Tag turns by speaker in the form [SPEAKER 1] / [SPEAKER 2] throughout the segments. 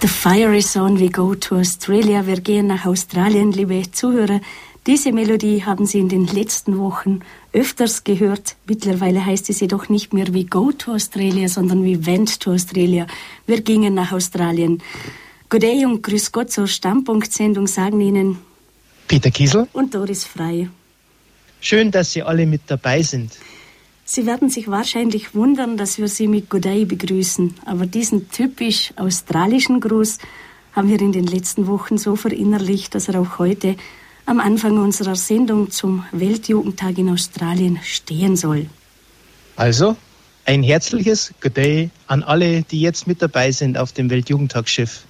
[SPEAKER 1] The fire is on, we go to Australia. Wir gehen nach Australien, liebe Zuhörer. Diese Melodie haben Sie in den letzten Wochen öfters gehört. Mittlerweile heißt es jedoch nicht mehr We Go to Australia, sondern We Went to Australia. Wir gingen nach Australien. Good day und Grüß Gott zur Stammpunktsendung sagen Ihnen
[SPEAKER 2] Peter Kiesel
[SPEAKER 1] und Doris Frei.
[SPEAKER 2] Schön, dass Sie alle mit dabei sind.
[SPEAKER 1] Sie werden sich wahrscheinlich wundern, dass wir Sie mit Good day begrüßen, aber diesen typisch australischen Gruß haben wir in den letzten Wochen so verinnerlicht, dass er auch heute am Anfang unserer Sendung zum Weltjugendtag in Australien stehen soll.
[SPEAKER 2] Also, ein herzliches Good Day an alle, die jetzt mit dabei sind auf dem Weltjugendtagsschiff.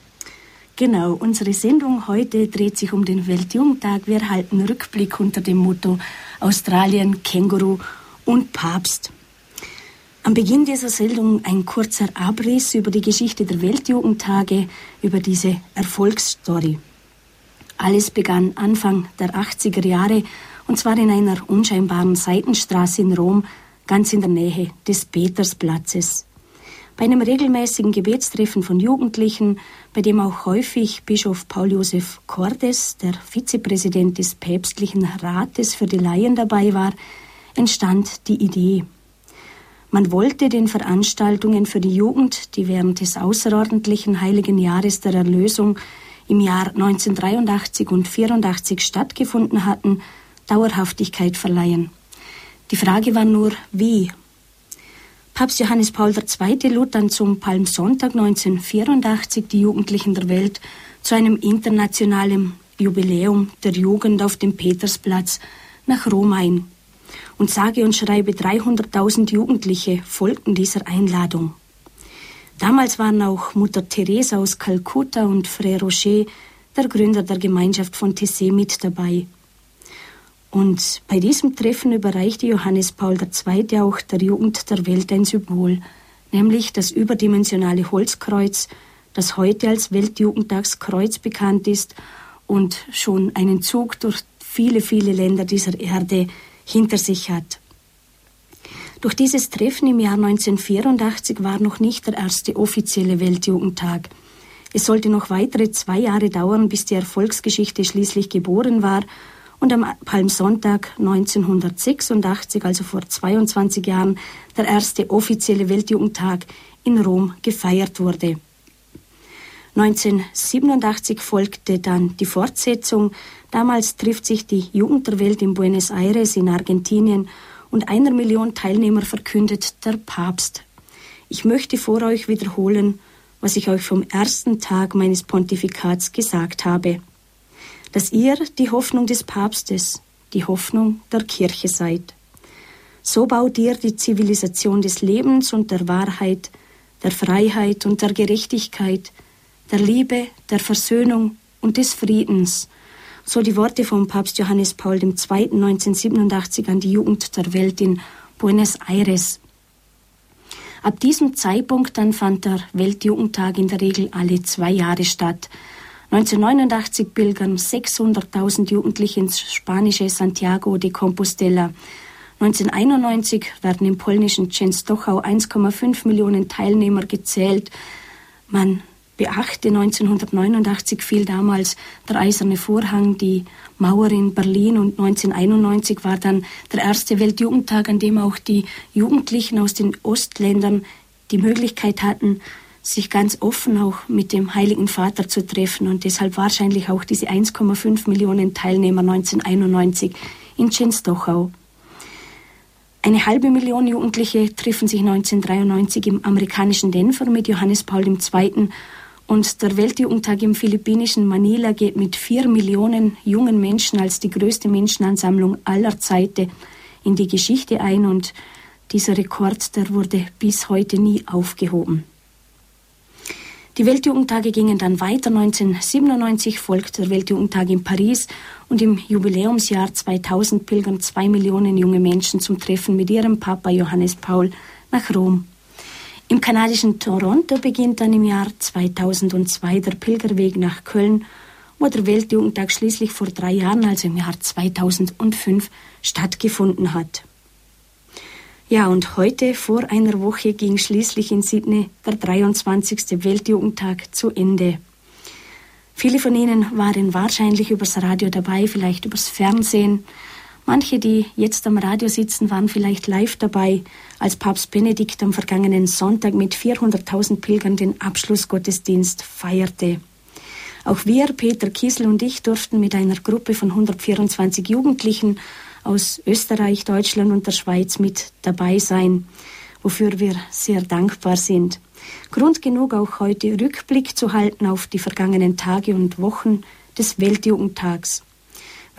[SPEAKER 1] Genau, unsere Sendung heute dreht sich um den Weltjugendtag. Wir halten Rückblick unter dem Motto Australien, Känguru und Papst. Am Beginn dieser Sendung ein kurzer Abriss über die Geschichte der Weltjugendtage, über diese Erfolgsstory. Alles begann Anfang der 80er Jahre und zwar in einer unscheinbaren Seitenstraße in Rom, ganz in der Nähe des Petersplatzes. Bei einem regelmäßigen Gebetstreffen von Jugendlichen, bei dem auch häufig Bischof Paul Josef Cordes, der Vizepräsident des päpstlichen Rates für die Laien dabei war, entstand die Idee. Man wollte den Veranstaltungen für die Jugend, die während des außerordentlichen heiligen Jahres der Erlösung im Jahr 1983 und 84 stattgefunden hatten, Dauerhaftigkeit verleihen. Die Frage war nur, wie. Papst Johannes Paul II. lud dann zum Palmsonntag 1984 die Jugendlichen der Welt zu einem internationalen Jubiläum der Jugend auf dem Petersplatz nach Rom ein. Und sage und schreibe 300.000 Jugendliche folgten dieser Einladung. Damals waren auch Mutter Teresa aus Kalkutta und Frère Rocher, der Gründer der Gemeinschaft von Tessé, mit dabei. Und bei diesem Treffen überreichte Johannes Paul II. auch der Jugend der Welt ein Symbol, nämlich das überdimensionale Holzkreuz, das heute als Weltjugendtagskreuz bekannt ist und schon einen Zug durch viele, viele Länder dieser Erde hinter sich hat. Durch dieses Treffen im Jahr 1984 war noch nicht der erste offizielle Weltjugendtag. Es sollte noch weitere zwei Jahre dauern, bis die Erfolgsgeschichte schließlich geboren war und am Palmsonntag 1986, also vor 22 Jahren, der erste offizielle Weltjugendtag in Rom gefeiert wurde. 1987 folgte dann die Fortsetzung. Damals trifft sich die Jugend der Welt in Buenos Aires in Argentinien und einer Million Teilnehmer verkündet der Papst. Ich möchte vor euch wiederholen, was ich euch vom ersten Tag meines Pontifikats gesagt habe, dass ihr die Hoffnung des Papstes, die Hoffnung der Kirche seid. So baut ihr die Zivilisation des Lebens und der Wahrheit, der Freiheit und der Gerechtigkeit, der Liebe, der Versöhnung und des Friedens so die Worte von Papst Johannes Paul II. 1987 an die Jugend der Welt in Buenos Aires. Ab diesem Zeitpunkt dann fand der Weltjugendtag in der Regel alle zwei Jahre statt. 1989 pilgern 600.000 Jugendliche ins spanische Santiago de Compostela. 1991 werden im polnischen Częstochow 1,5 Millionen Teilnehmer gezählt. Man beachte, 1989 fiel damals der Eiserne Vorhang, die Mauer in Berlin und 1991 war dann der erste Weltjugendtag, an dem auch die Jugendlichen aus den Ostländern die Möglichkeit hatten, sich ganz offen auch mit dem Heiligen Vater zu treffen und deshalb wahrscheinlich auch diese 1,5 Millionen Teilnehmer 1991 in Częstochow. Eine halbe Million Jugendliche treffen sich 1993 im amerikanischen Denver mit Johannes Paul II. Und der Weltjugendtag im philippinischen Manila geht mit vier Millionen jungen Menschen als die größte Menschenansammlung aller Zeiten in die Geschichte ein und dieser Rekord, der wurde bis heute nie aufgehoben. Die Weltjugendtage gingen dann weiter. 1997 folgt der Weltjugendtag in Paris und im Jubiläumsjahr 2000 pilgern zwei Millionen junge Menschen zum Treffen mit ihrem Papa Johannes Paul nach Rom. Im kanadischen Toronto beginnt dann im Jahr 2002 der Pilgerweg nach Köln, wo der Weltjugendtag schließlich vor drei Jahren, also im Jahr 2005, stattgefunden hat. Ja, und heute vor einer Woche ging schließlich in Sydney der 23. Weltjugendtag zu Ende. Viele von Ihnen waren wahrscheinlich übers Radio dabei, vielleicht übers Fernsehen. Manche, die jetzt am Radio sitzen, waren vielleicht live dabei, als Papst Benedikt am vergangenen Sonntag mit 400.000 Pilgern den Abschlussgottesdienst feierte. Auch wir, Peter Kiesel und ich, durften mit einer Gruppe von 124 Jugendlichen aus Österreich, Deutschland und der Schweiz mit dabei sein, wofür wir sehr dankbar sind. Grund genug auch heute Rückblick zu halten auf die vergangenen Tage und Wochen des Weltjugendtags.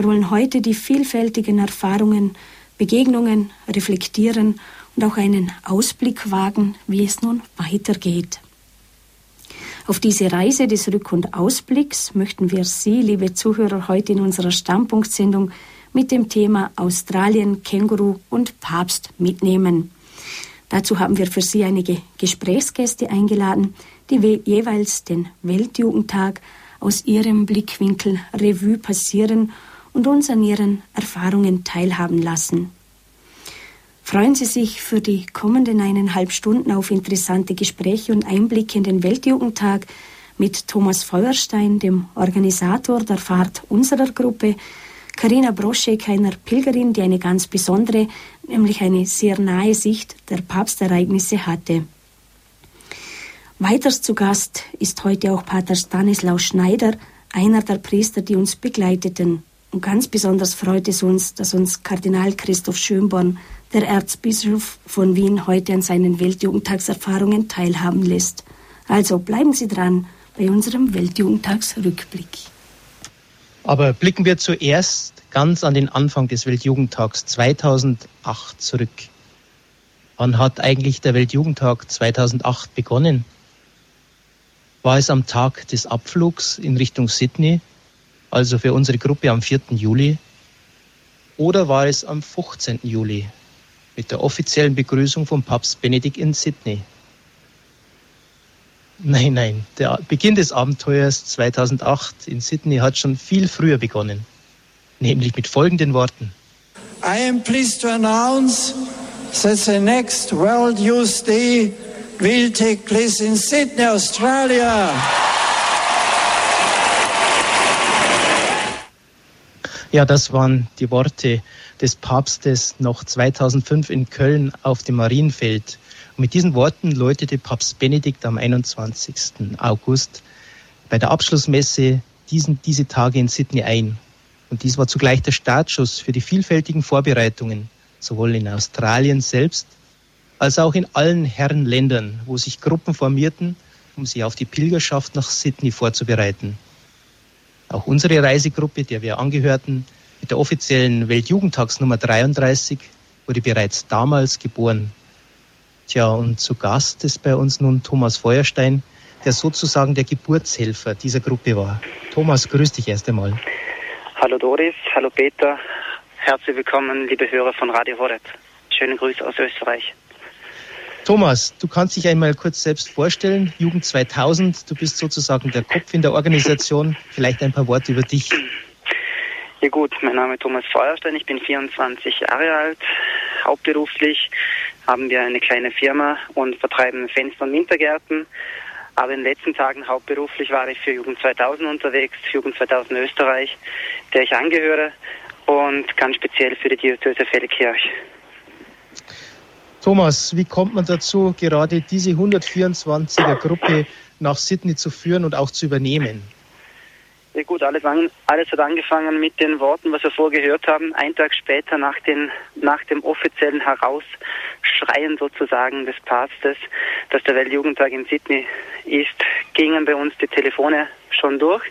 [SPEAKER 1] Wir wollen heute die vielfältigen Erfahrungen, Begegnungen reflektieren und auch einen Ausblick wagen, wie es nun weitergeht. Auf diese Reise des Rück- und Ausblicks möchten wir Sie, liebe Zuhörer, heute in unserer Standpunktsendung mit dem Thema Australien, Känguru und Papst mitnehmen. Dazu haben wir für Sie einige Gesprächsgäste eingeladen, die jeweils den Weltjugendtag aus ihrem Blickwinkel Revue passieren und uns an ihren Erfahrungen teilhaben lassen. Freuen Sie sich für die kommenden eineinhalb Stunden auf interessante Gespräche und Einblicke in den Weltjugendtag mit Thomas Feuerstein, dem Organisator der Fahrt unserer Gruppe, Karina Broschek, einer Pilgerin, die eine ganz besondere, nämlich eine sehr nahe Sicht der Papstereignisse hatte. Weiters zu Gast ist heute auch Pater Stanislaus Schneider, einer der Priester, die uns begleiteten. Und ganz besonders freut es uns, dass uns Kardinal Christoph Schönborn, der Erzbischof von Wien, heute an seinen Weltjugendtagserfahrungen teilhaben lässt. Also bleiben Sie dran bei unserem Weltjugendtagsrückblick.
[SPEAKER 2] Aber blicken wir zuerst ganz an den Anfang des Weltjugendtags 2008 zurück. Wann hat eigentlich der Weltjugendtag 2008 begonnen? War es am Tag des Abflugs in Richtung Sydney, also für unsere Gruppe am 4. Juli? Oder war es am 15. Juli mit der offiziellen Begrüßung von Papst Benedikt in Sydney? Nein, nein, der Beginn des Abenteuers 2008 in Sydney hat schon viel früher begonnen, nämlich mit folgenden Worten.
[SPEAKER 3] I am pleased to announce that the next World Youth Day will take place in Sydney, Australia.
[SPEAKER 2] Ja, das waren die Worte des Papstes noch 2005 in Köln auf dem Marienfeld. Und mit diesen Worten läutete Papst Benedikt am 21. August bei der Abschlussmesse diesen, diese Tage in Sydney ein. Und dies war zugleich der Startschuss für die vielfältigen Vorbereitungen, sowohl in Australien selbst als auch in allen Herrenländern, wo sich Gruppen formierten, um sich auf die Pilgerschaft nach Sydney vorzubereiten. Auch unsere Reisegruppe, der wir angehörten, mit der offiziellen Weltjugendtagsnummer 33, wurde bereits damals geboren. Tja, und zu Gast ist bei uns nun Thomas Feuerstein, der sozusagen der Geburtshelfer dieser Gruppe war. Thomas, grüß dich erst einmal.
[SPEAKER 4] Hallo Doris, hallo Peter, herzlich willkommen, liebe Hörer von Radio Horeb. Schönen Grüße aus Österreich.
[SPEAKER 2] Thomas, du kannst dich einmal kurz selbst vorstellen. Jugend 2000, du bist sozusagen der Kopf in der Organisation. Vielleicht ein paar Worte über dich.
[SPEAKER 4] Ja gut, mein Name ist Thomas Feuerstein, ich bin 24 Jahre alt. Hauptberuflich haben wir eine kleine Firma und vertreiben Fenster- und Wintergärten. Aber in den letzten Tagen hauptberuflich war ich für Jugend 2000 unterwegs, Jugend 2000 Österreich, der ich angehöre und ganz speziell für die Diözese Feldkirch.
[SPEAKER 2] Thomas, wie kommt man dazu, gerade diese 124er Gruppe nach Sydney zu führen und auch zu übernehmen?
[SPEAKER 4] Ja gut, alles, an, alles hat angefangen mit den Worten, was wir vorgehört haben. Ein Tag später nach, den, nach dem offiziellen Herausschreien sozusagen des Papstes, dass der Weltjugendtag in Sydney ist, gingen bei uns die Telefone schon durch.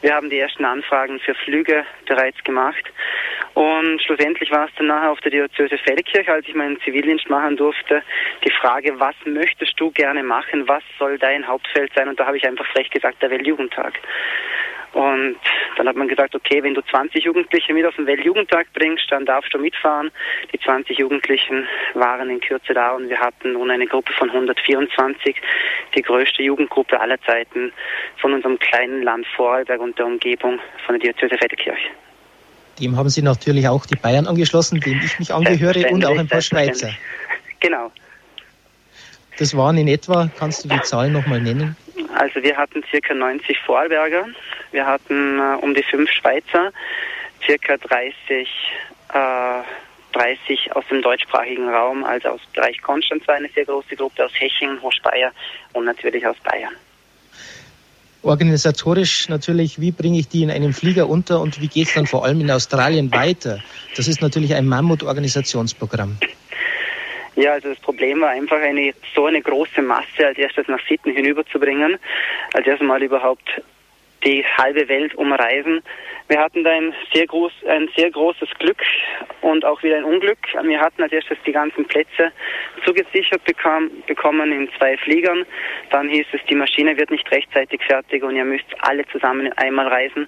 [SPEAKER 4] Wir haben die ersten Anfragen für Flüge bereits gemacht. Und schlussendlich war es dann nachher auf der Diözese Feldkirch, als ich meinen Zivildienst machen durfte, die Frage, was möchtest du gerne machen, was soll dein Hauptfeld sein? Und da habe ich einfach frech gesagt, der Weltjugendtag. Und dann hat man gesagt, okay, wenn du 20 Jugendliche mit auf den Weltjugendtag bringst, dann darfst du mitfahren. Die 20 Jugendlichen waren in Kürze da und wir hatten nun eine Gruppe von 124, die größte Jugendgruppe aller Zeiten von unserem kleinen Land Vorarlberg und der Umgebung von der Diözese Vettekirch.
[SPEAKER 2] Dem haben Sie natürlich auch die Bayern angeschlossen, dem ich mich angehöre und auch ein paar Schweizer.
[SPEAKER 4] Genau.
[SPEAKER 2] Das waren in etwa, kannst du die Zahlen nochmal nennen?
[SPEAKER 4] Also wir hatten circa 90 Vorarlberger, wir hatten äh, um die fünf Schweizer, circa 30, äh, 30 aus dem deutschsprachigen Raum, also aus Bereich Konstanz war eine sehr große Gruppe, aus Hechingen, Hochspeyer und natürlich aus Bayern.
[SPEAKER 2] Organisatorisch natürlich, wie bringe ich die in einem Flieger unter und wie geht es dann vor allem in Australien weiter? Das ist natürlich ein Mammut-Organisationsprogramm.
[SPEAKER 4] Ja, also das Problem war einfach eine so eine große Masse als erstes nach Sitten hinüberzubringen, als erstes Mal überhaupt die halbe Welt umreisen. Wir hatten da ein sehr groß, ein sehr großes Glück und auch wieder ein Unglück. Wir hatten als erstes die ganzen Plätze zugesichert bekam, bekommen in zwei Fliegern. Dann hieß es, die Maschine wird nicht rechtzeitig fertig und ihr müsst alle zusammen einmal reisen.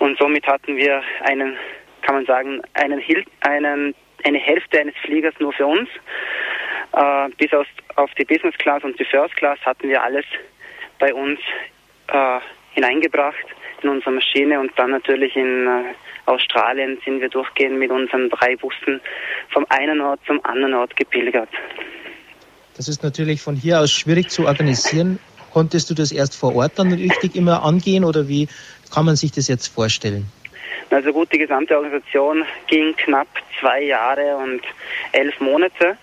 [SPEAKER 4] Und somit hatten wir einen, kann man sagen, einen, einen eine Hälfte eines Fliegers nur für uns. Äh, bis aus, auf die Business Class und die First Class hatten wir alles bei uns äh, hineingebracht in unsere Maschine und dann natürlich in äh, Australien sind wir durchgehend mit unseren drei Bussen vom einen Ort zum anderen Ort gepilgert.
[SPEAKER 2] Das ist natürlich von hier aus schwierig zu organisieren. Konntest du das erst vor Ort dann richtig immer angehen oder wie kann man sich das jetzt vorstellen?
[SPEAKER 4] Also gut, die gesamte Organisation ging knapp zwei Jahre und elf Monate.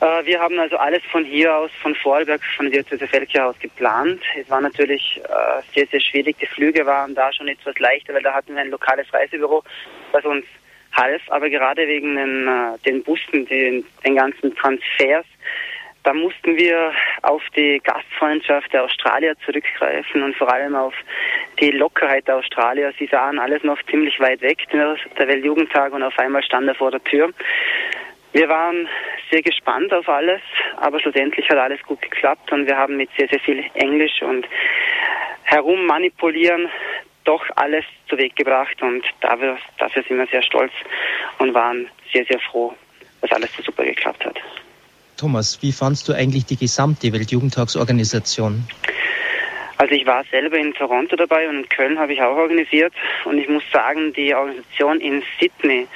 [SPEAKER 4] Äh, wir haben also alles von hier aus, von Vorarlberg, von der Felke aus geplant. Es war natürlich äh, sehr, sehr schwierig. Die Flüge waren da schon etwas leichter, weil da hatten wir ein lokales Reisebüro, das uns half. Aber gerade wegen den, äh, den Bussen, den, den ganzen Transfers, da mussten wir auf die Gastfreundschaft der Australier zurückgreifen und vor allem auf die Lockerheit der Australier. Sie sahen alles noch ziemlich weit weg, der Weltjugendtag, und auf einmal stand er vor der Tür. Wir waren sehr gespannt auf alles, aber schlussendlich hat alles gut geklappt und wir haben mit sehr, sehr viel Englisch und herummanipulieren doch alles zu Weg gebracht und dafür, dafür sind wir sehr stolz und waren sehr, sehr froh, dass alles so super geklappt hat.
[SPEAKER 2] Thomas, wie fandst du eigentlich die gesamte Weltjugendtagsorganisation?
[SPEAKER 4] Also ich war selber in Toronto dabei und in Köln habe ich auch organisiert und ich muss sagen, die Organisation in Sydney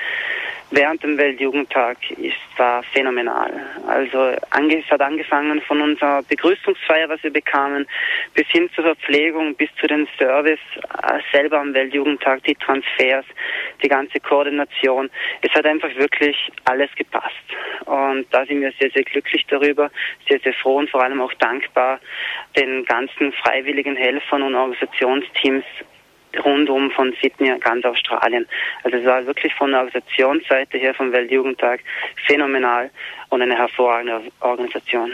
[SPEAKER 4] während dem Weltjugendtag ist, war phänomenal. Also es hat angefangen von unserer Begrüßungsfeier, was wir bekamen, bis hin zur Verpflegung, bis zu den Service äh, selber am Weltjugendtag, die Transfers, die ganze Koordination. Es hat einfach wirklich alles gepasst. Und da sind wir sehr, sehr glücklich darüber, sehr, sehr froh und vor allem auch dankbar den ganzen freiwilligen Helfern und Organisationsteams rundum von Sydney, ganz Australien. Also es war wirklich von der Organisationsseite her vom Weltjugendtag phänomenal und eine hervorragende Organisation.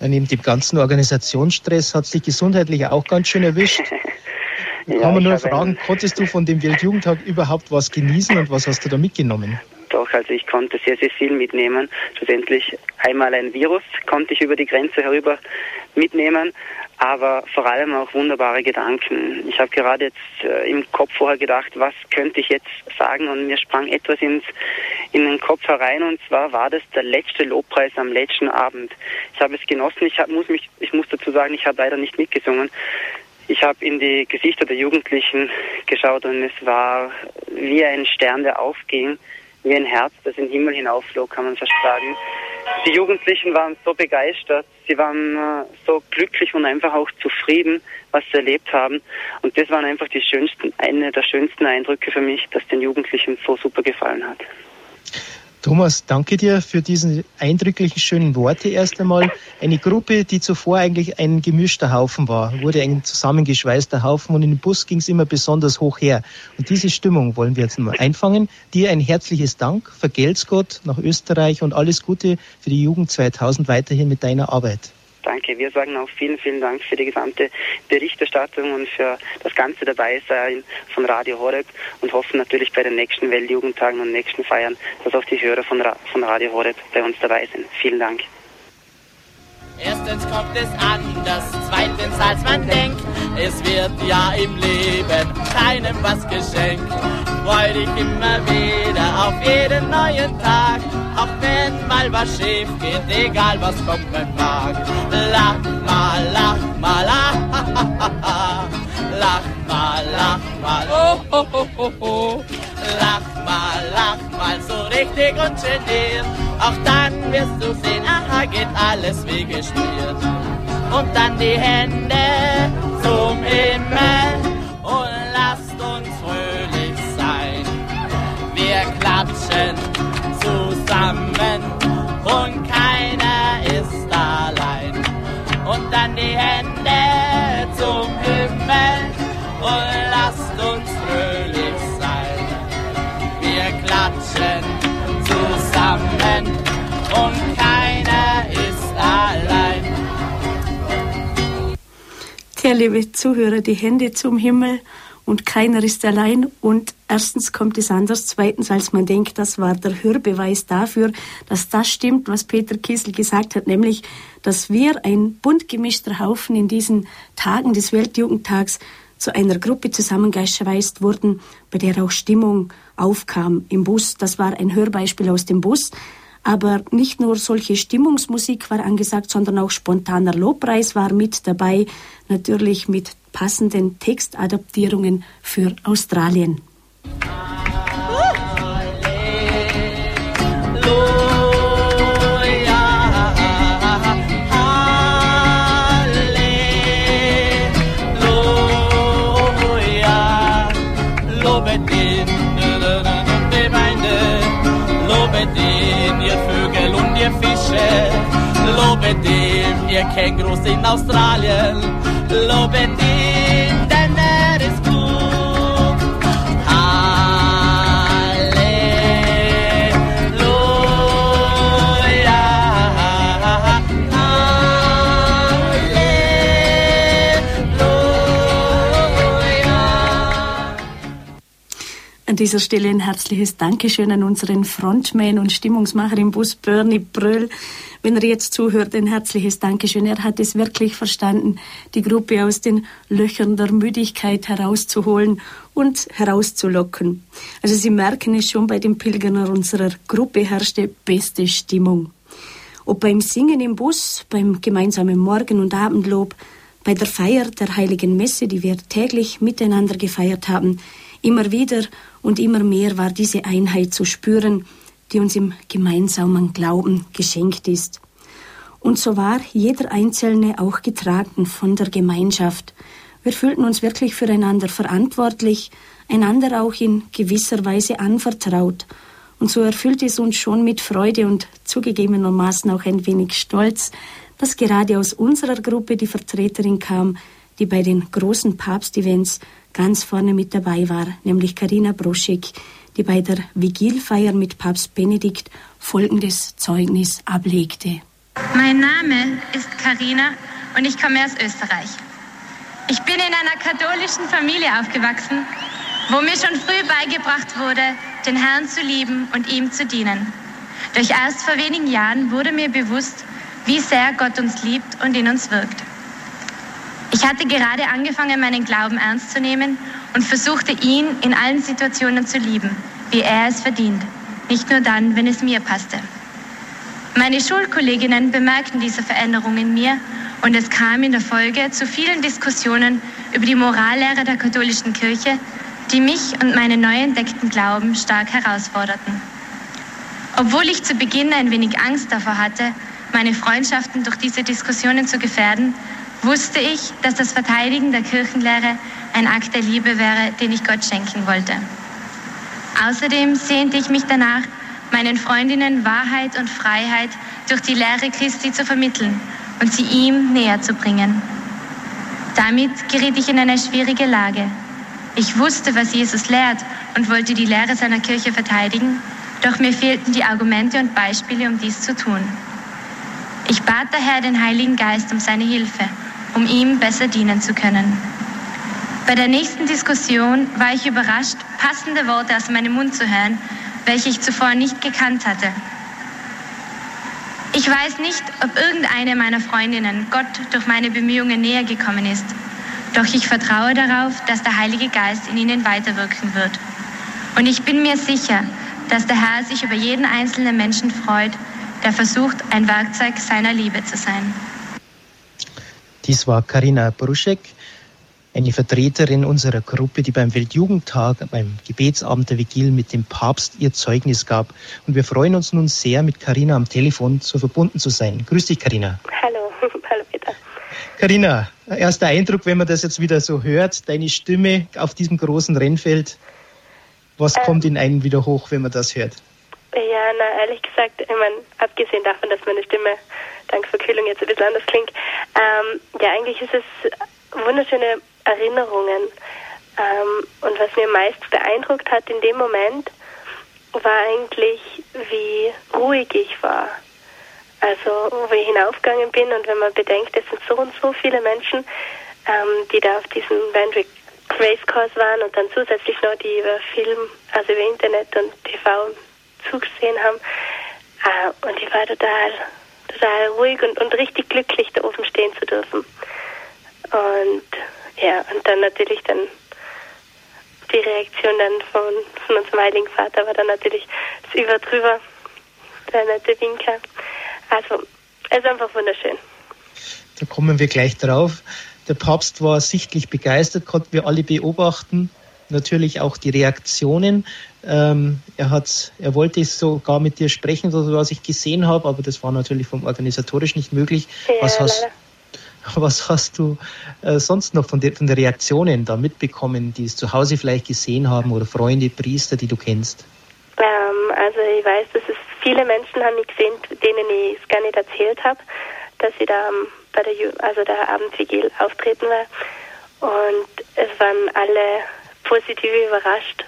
[SPEAKER 2] Neben dem ganzen Organisationsstress hat es dich gesundheitlich auch ganz schön erwischt. ja, Kann man nur fragen, konntest du von dem Weltjugendtag überhaupt was genießen und was hast du da mitgenommen?
[SPEAKER 4] Doch, also ich konnte sehr, sehr viel mitnehmen. Schlussendlich einmal ein Virus konnte ich über die Grenze herüber mitnehmen, aber vor allem auch wunderbare Gedanken. Ich habe gerade jetzt äh, im Kopf vorher gedacht, was könnte ich jetzt sagen und mir sprang etwas ins, in den Kopf herein und zwar war das der letzte Lobpreis am letzten Abend. Ich habe es genossen, ich hab, muss mich, ich muss dazu sagen, ich habe leider nicht mitgesungen. Ich habe in die Gesichter der Jugendlichen geschaut und es war wie ein Stern, der aufging, wie ein Herz, das in den Himmel hinauflog, kann man fast sagen. Die Jugendlichen waren so begeistert, sie waren äh, so glücklich und einfach auch zufrieden, was sie erlebt haben. Und das waren einfach die schönsten, eine der schönsten Eindrücke für mich, dass den Jugendlichen so super gefallen hat.
[SPEAKER 2] Thomas, danke dir für diese eindrücklichen, schönen Worte erst einmal. Eine Gruppe, die zuvor eigentlich ein gemischter Haufen war, wurde ein zusammengeschweißter Haufen und im Bus ging es immer besonders hoch her. Und diese Stimmung wollen wir jetzt mal einfangen. Dir ein herzliches Dank, vergelt's Gott nach Österreich und alles Gute für die Jugend 2000 weiterhin mit deiner Arbeit.
[SPEAKER 4] Danke. Wir sagen auch vielen, vielen Dank für die gesamte Berichterstattung und für das ganze Dabeisein von Radio Horeb und hoffen natürlich bei den nächsten Weltjugendtagen und nächsten Feiern, dass auch die Hörer von, Ra von Radio Horeb bei uns dabei sind. Vielen Dank.
[SPEAKER 5] Erstens kommt es anders, zweitens als man denkt. Es wird ja im Leben keinem was geschenkt. Freu dich immer wieder auf jeden neuen Tag. Auch wenn mal was schief geht, egal was kommen mag. Lach mal, lach mal, lach, lach mal, lach mal, oh, oh, oh, oh, oh. lach mal, lach mal so richtig und geniert. Auch dann wirst du sehen, aha, geht alles wie geschmiert. Und dann die Hände zum Himmel und lasst uns fröhlich sein. Wir klatschen zusammen und keiner ist allein. Und dann die Hände zum Himmel und lasst uns fröhlich sein. Wir klatschen zusammen und keiner ist allein.
[SPEAKER 1] Tja, liebe Zuhörer, die Hände zum Himmel und keiner ist allein. Und erstens kommt es anders, zweitens, als man denkt, das war der Hörbeweis dafür, dass das stimmt, was Peter Kiesel gesagt hat, nämlich, dass wir ein bunt gemischter Haufen in diesen Tagen des Weltjugendtags zu einer Gruppe zusammengeschweißt wurden, bei der auch Stimmung aufkam im Bus. Das war ein Hörbeispiel aus dem Bus. Aber nicht nur solche Stimmungsmusik war angesagt, sondern auch spontaner Lobpreis war mit dabei, natürlich mit passenden Textadaptierungen für Australien.
[SPEAKER 5] Lobet ihn, ihr Kängurus in Australien. Lobet ihn,
[SPEAKER 1] An dieser Stelle ein herzliches Dankeschön an unseren Frontman und Stimmungsmacher im Bus, Bernie Bröll. Wenn er jetzt zuhört, ein herzliches Dankeschön. Er hat es wirklich verstanden, die Gruppe aus den Löchern der Müdigkeit herauszuholen und herauszulocken. Also Sie merken es schon, bei den Pilgern unserer Gruppe herrschte beste Stimmung. Ob beim Singen im Bus, beim gemeinsamen Morgen- und Abendlob, bei der Feier der heiligen Messe, die wir täglich miteinander gefeiert haben, immer wieder und immer mehr war diese Einheit zu spüren, die uns im gemeinsamen Glauben geschenkt ist. Und so war jeder Einzelne auch getragen von der Gemeinschaft. Wir fühlten uns wirklich füreinander verantwortlich, einander auch in gewisser Weise anvertraut. Und so erfüllt es uns schon mit Freude und zugegebenermaßen auch ein wenig Stolz, dass gerade aus unserer Gruppe die Vertreterin kam, die bei den großen Papstevents ganz vorne mit dabei war, nämlich Karina Broschek, die bei der Vigilfeier mit Papst Benedikt folgendes Zeugnis ablegte.
[SPEAKER 6] Mein Name ist Karina und ich komme aus Österreich. Ich bin in einer katholischen Familie aufgewachsen, wo mir schon früh beigebracht wurde, den Herrn zu lieben und ihm zu dienen. Doch erst vor wenigen Jahren wurde mir bewusst, wie sehr Gott uns liebt und in uns wirkt. Ich hatte gerade angefangen, meinen Glauben ernst zu nehmen und versuchte ihn in allen Situationen zu lieben, wie er es verdient, nicht nur dann, wenn es mir passte. Meine Schulkolleginnen bemerkten diese Veränderung in mir und es kam in der Folge zu vielen Diskussionen über die Morallehre der katholischen Kirche, die mich und meinen neu entdeckten Glauben stark herausforderten. Obwohl ich zu Beginn ein wenig Angst davor hatte, meine Freundschaften durch diese Diskussionen zu gefährden, wusste ich, dass das Verteidigen der Kirchenlehre ein Akt der Liebe wäre, den ich Gott schenken wollte. Außerdem sehnte ich mich danach, meinen Freundinnen Wahrheit und Freiheit durch die Lehre Christi zu vermitteln und sie ihm näher zu bringen. Damit geriet ich in eine schwierige Lage. Ich wusste, was Jesus lehrt und wollte die Lehre seiner Kirche verteidigen, doch mir fehlten die Argumente und Beispiele, um dies zu tun. Ich bat daher den Heiligen Geist um seine Hilfe, um ihm besser dienen zu können. Bei der nächsten Diskussion war ich überrascht, passende Worte aus meinem Mund zu hören, welche ich zuvor nicht gekannt hatte. Ich weiß nicht, ob irgendeine meiner Freundinnen Gott durch meine Bemühungen näher gekommen ist, doch ich vertraue darauf, dass der Heilige Geist in ihnen weiterwirken wird. Und ich bin mir sicher, dass der Herr sich über jeden einzelnen Menschen freut, der versucht, ein Werkzeug seiner Liebe zu sein.
[SPEAKER 2] Dies war Karina Bruschek eine Vertreterin unserer Gruppe, die beim Weltjugendtag, beim Gebetsabend der Vigil mit dem Papst ihr Zeugnis gab. Und wir freuen uns nun sehr, mit Karina am Telefon so verbunden zu sein. Grüß dich, Karina.
[SPEAKER 7] Hallo, hallo Peter.
[SPEAKER 2] Karina, erster Eindruck, wenn man das jetzt wieder so hört, deine Stimme auf diesem großen Rennfeld. Was ähm, kommt in einen wieder hoch, wenn man das hört?
[SPEAKER 7] Ja, na, ehrlich gesagt, ich meine, abgesehen davon, dass meine Stimme dank Verkühlung jetzt ein bisschen anders klingt, ähm, ja, eigentlich ist es wunderschöne Erinnerungen. Ähm, und was mir meist beeindruckt hat in dem Moment, war eigentlich, wie ruhig ich war. Also, wo ich hinaufgegangen bin und wenn man bedenkt, es sind so und so viele Menschen, ähm, die da auf diesem Bandwick Racekurs waren und dann zusätzlich noch die über Film, also über Internet und TV zugesehen haben. Äh, und ich war total, total ruhig und, und richtig glücklich, da oben stehen zu dürfen. Und ja, und dann natürlich dann die Reaktion dann von, von unserem Heiligen Vater war dann natürlich das Über drüber, der nette Winker. Also, es ist einfach wunderschön.
[SPEAKER 2] Da kommen wir gleich drauf. Der Papst war sichtlich begeistert, konnten wir alle beobachten. Natürlich auch die Reaktionen. Ähm, er, hat, er wollte sogar mit dir sprechen, so was ich gesehen habe, aber das war natürlich vom organisatorisch nicht möglich. Ja, was, hast, was hast du äh, sonst noch von, de, von den Reaktionen da mitbekommen, die es zu Hause vielleicht gesehen haben oder Freunde, Priester, die du kennst?
[SPEAKER 7] Ähm, also ich weiß, dass es viele Menschen haben mich gesehen, denen ich es gar nicht erzählt habe, dass ich da ähm, bei der, also der Abendvigil auftreten war. Und es waren alle positiv überrascht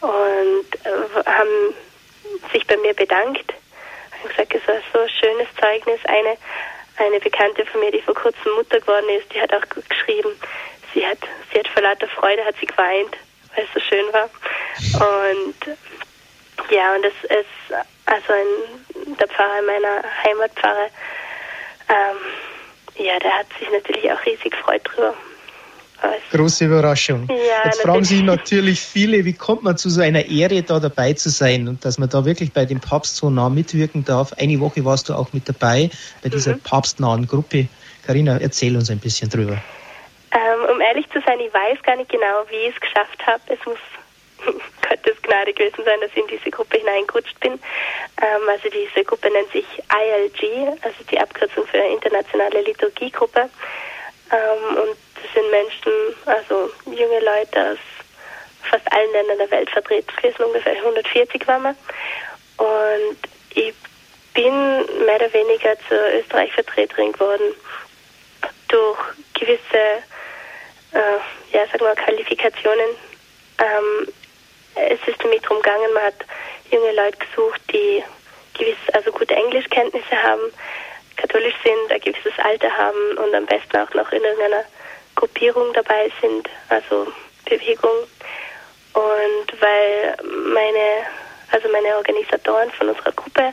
[SPEAKER 7] und äh, haben sich bei mir bedankt. Haben gesagt, es war so ein schönes Zeugnis. Eine, eine Bekannte von mir, die vor kurzem Mutter geworden ist, die hat auch geschrieben, sie hat, sie hat vor lauter Freude hat sie geweint, weil es so schön war. Und ja, und es ist also ein, der Pfarrer meiner Heimatpfarre, ähm, ja, der hat sich natürlich auch riesig gefreut drüber.
[SPEAKER 2] Große Überraschung. Ja, Jetzt fragen sich natürlich viele, wie kommt man zu so einer Ehre, da dabei zu sein und dass man da wirklich bei dem Papst so nah mitwirken darf. Eine Woche warst du auch mit dabei bei dieser mhm. papstnahen Gruppe. Karina, erzähl uns ein bisschen drüber.
[SPEAKER 7] Ähm, um ehrlich zu sein, ich weiß gar nicht genau, wie ich es geschafft habe. Es muss Gottes Gnade gewesen sein, dass ich in diese Gruppe hineingerutscht bin. Ähm, also diese Gruppe nennt sich ILG, also die Abkürzung für Internationale Liturgiegruppe. Ähm, und das sind Menschen, also junge Leute aus fast allen Ländern der Welt vertreten gewesen, ungefähr 140 waren wir. Und ich bin mehr oder weniger zur Österreich-Vertreterin geworden durch gewisse, äh, ja, sagen wir Qualifikationen. Ähm, es ist nämlich darum gegangen, man hat junge Leute gesucht, die gewiss, also gute Englischkenntnisse haben, katholisch sind, ein gewisses Alter haben und am besten auch noch in irgendeiner Gruppierung dabei sind, also Bewegung. Und weil meine, also meine Organisatoren von unserer Gruppe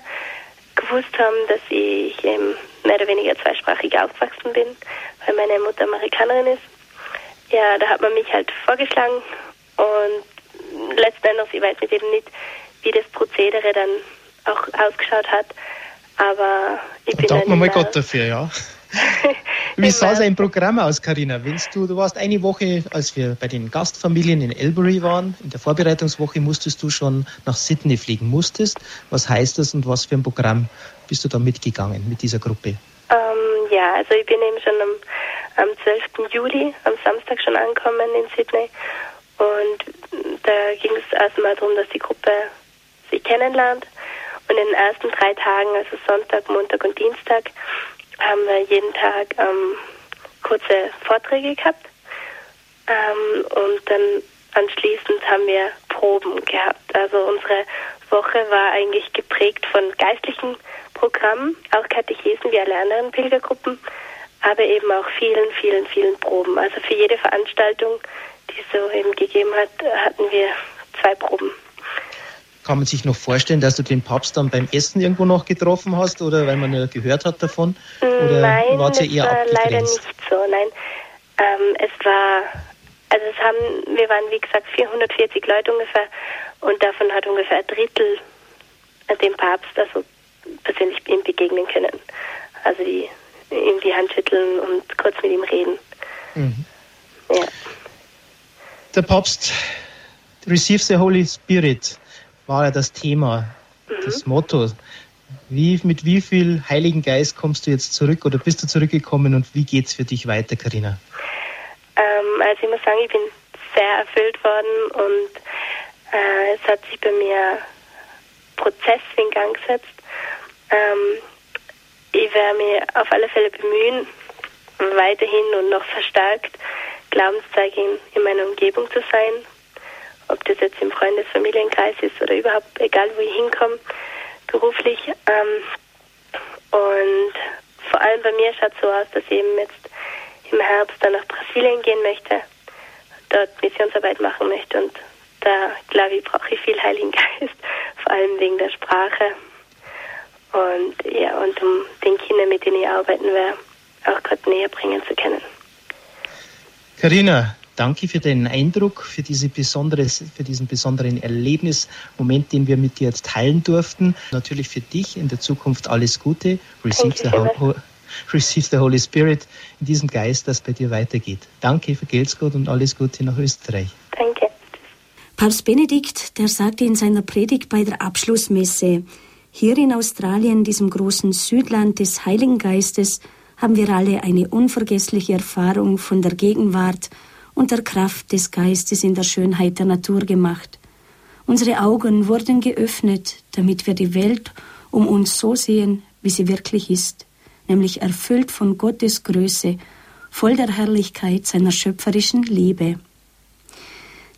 [SPEAKER 7] gewusst haben, dass ich mehr oder weniger zweisprachig aufgewachsen bin, weil meine Mutter Amerikanerin ist. Ja, da hat man mich halt vorgeschlagen und letzten Endes, ich weiß nicht eben nicht, wie das Prozedere dann auch ausgeschaut hat, aber ich bin.
[SPEAKER 2] Danken wir mal Gott dafür, ja. Wie sah sein Programm aus, Karina? Du, du warst eine Woche, als wir bei den Gastfamilien in Elbury waren, in der Vorbereitungswoche musstest du schon nach Sydney fliegen. Musstest. Was heißt das und was für ein Programm bist du da mitgegangen mit dieser Gruppe?
[SPEAKER 7] Ähm, ja, also ich bin eben schon am, am 12. Juli, am Samstag schon angekommen in Sydney. Und da ging es erstmal darum, dass die Gruppe sich kennenlernt. Und in den ersten drei Tagen, also Sonntag, Montag und Dienstag, haben wir jeden Tag ähm, kurze Vorträge gehabt. Ähm, und dann anschließend haben wir Proben gehabt. Also unsere Woche war eigentlich geprägt von geistlichen Programmen, auch Katechesen wie alle anderen Pilgergruppen, aber eben auch vielen, vielen, vielen Proben. Also für jede Veranstaltung, die es so eben gegeben hat, hatten wir zwei Proben.
[SPEAKER 2] Kann man sich noch vorstellen, dass du den Papst dann beim Essen irgendwo noch getroffen hast oder weil man ja gehört hat davon?
[SPEAKER 7] Oder nein, war es ja eher war leider nicht so. Nein, ähm, es war, also es haben, wir waren wie gesagt 440 Leute ungefähr und davon hat ungefähr ein Drittel dem Papst also persönlich ihm begegnen können. Also die, ihm die Hand schütteln und kurz mit ihm reden. Mhm. Ja.
[SPEAKER 8] Der Papst, Receive the Holy Spirit, war ja das Thema, das Motto. Wie, mit wie viel Heiligen Geist kommst du jetzt zurück oder bist du zurückgekommen und wie geht's für dich weiter, Karina?
[SPEAKER 7] Ähm, also ich muss sagen, ich bin sehr erfüllt worden und äh, es hat sich bei mir Prozess in Gang gesetzt. Ähm, ich werde mich auf alle Fälle bemühen, weiterhin und noch verstärkt Glaubenszeugen in meiner Umgebung zu sein. Ob das jetzt im Freundes-Familienkreis ist oder überhaupt, egal wo ich hinkomme, beruflich. Ähm, und vor allem bei mir schaut es so aus, dass ich eben jetzt im Herbst dann nach Brasilien gehen möchte, dort Missionsarbeit machen möchte und da glaube ich, brauche ich viel Heiligen Geist, vor allem wegen der Sprache und ja, und um den Kindern, mit denen ich arbeiten werde, auch Gott näher bringen zu können.
[SPEAKER 8] Karina, danke für deinen Eindruck, für, diese besonderes, für diesen besonderen Erlebnismoment, den wir mit dir jetzt teilen durften. Natürlich für dich in der Zukunft alles Gute. Receive the, Ho Receive the Holy Spirit in diesem Geist, das bei dir weitergeht. Danke, vergelt's Gott und alles Gute nach Österreich.
[SPEAKER 7] Danke.
[SPEAKER 1] Papst Benedikt, der sagte in seiner Predigt bei der Abschlussmesse, hier in Australien, diesem großen Südland des Heiligen Geistes, haben wir alle eine unvergessliche Erfahrung von der Gegenwart und der Kraft des Geistes in der Schönheit der Natur gemacht. Unsere Augen wurden geöffnet, damit wir die Welt um uns so sehen, wie sie wirklich ist, nämlich erfüllt von Gottes Größe, voll der Herrlichkeit seiner schöpferischen Liebe.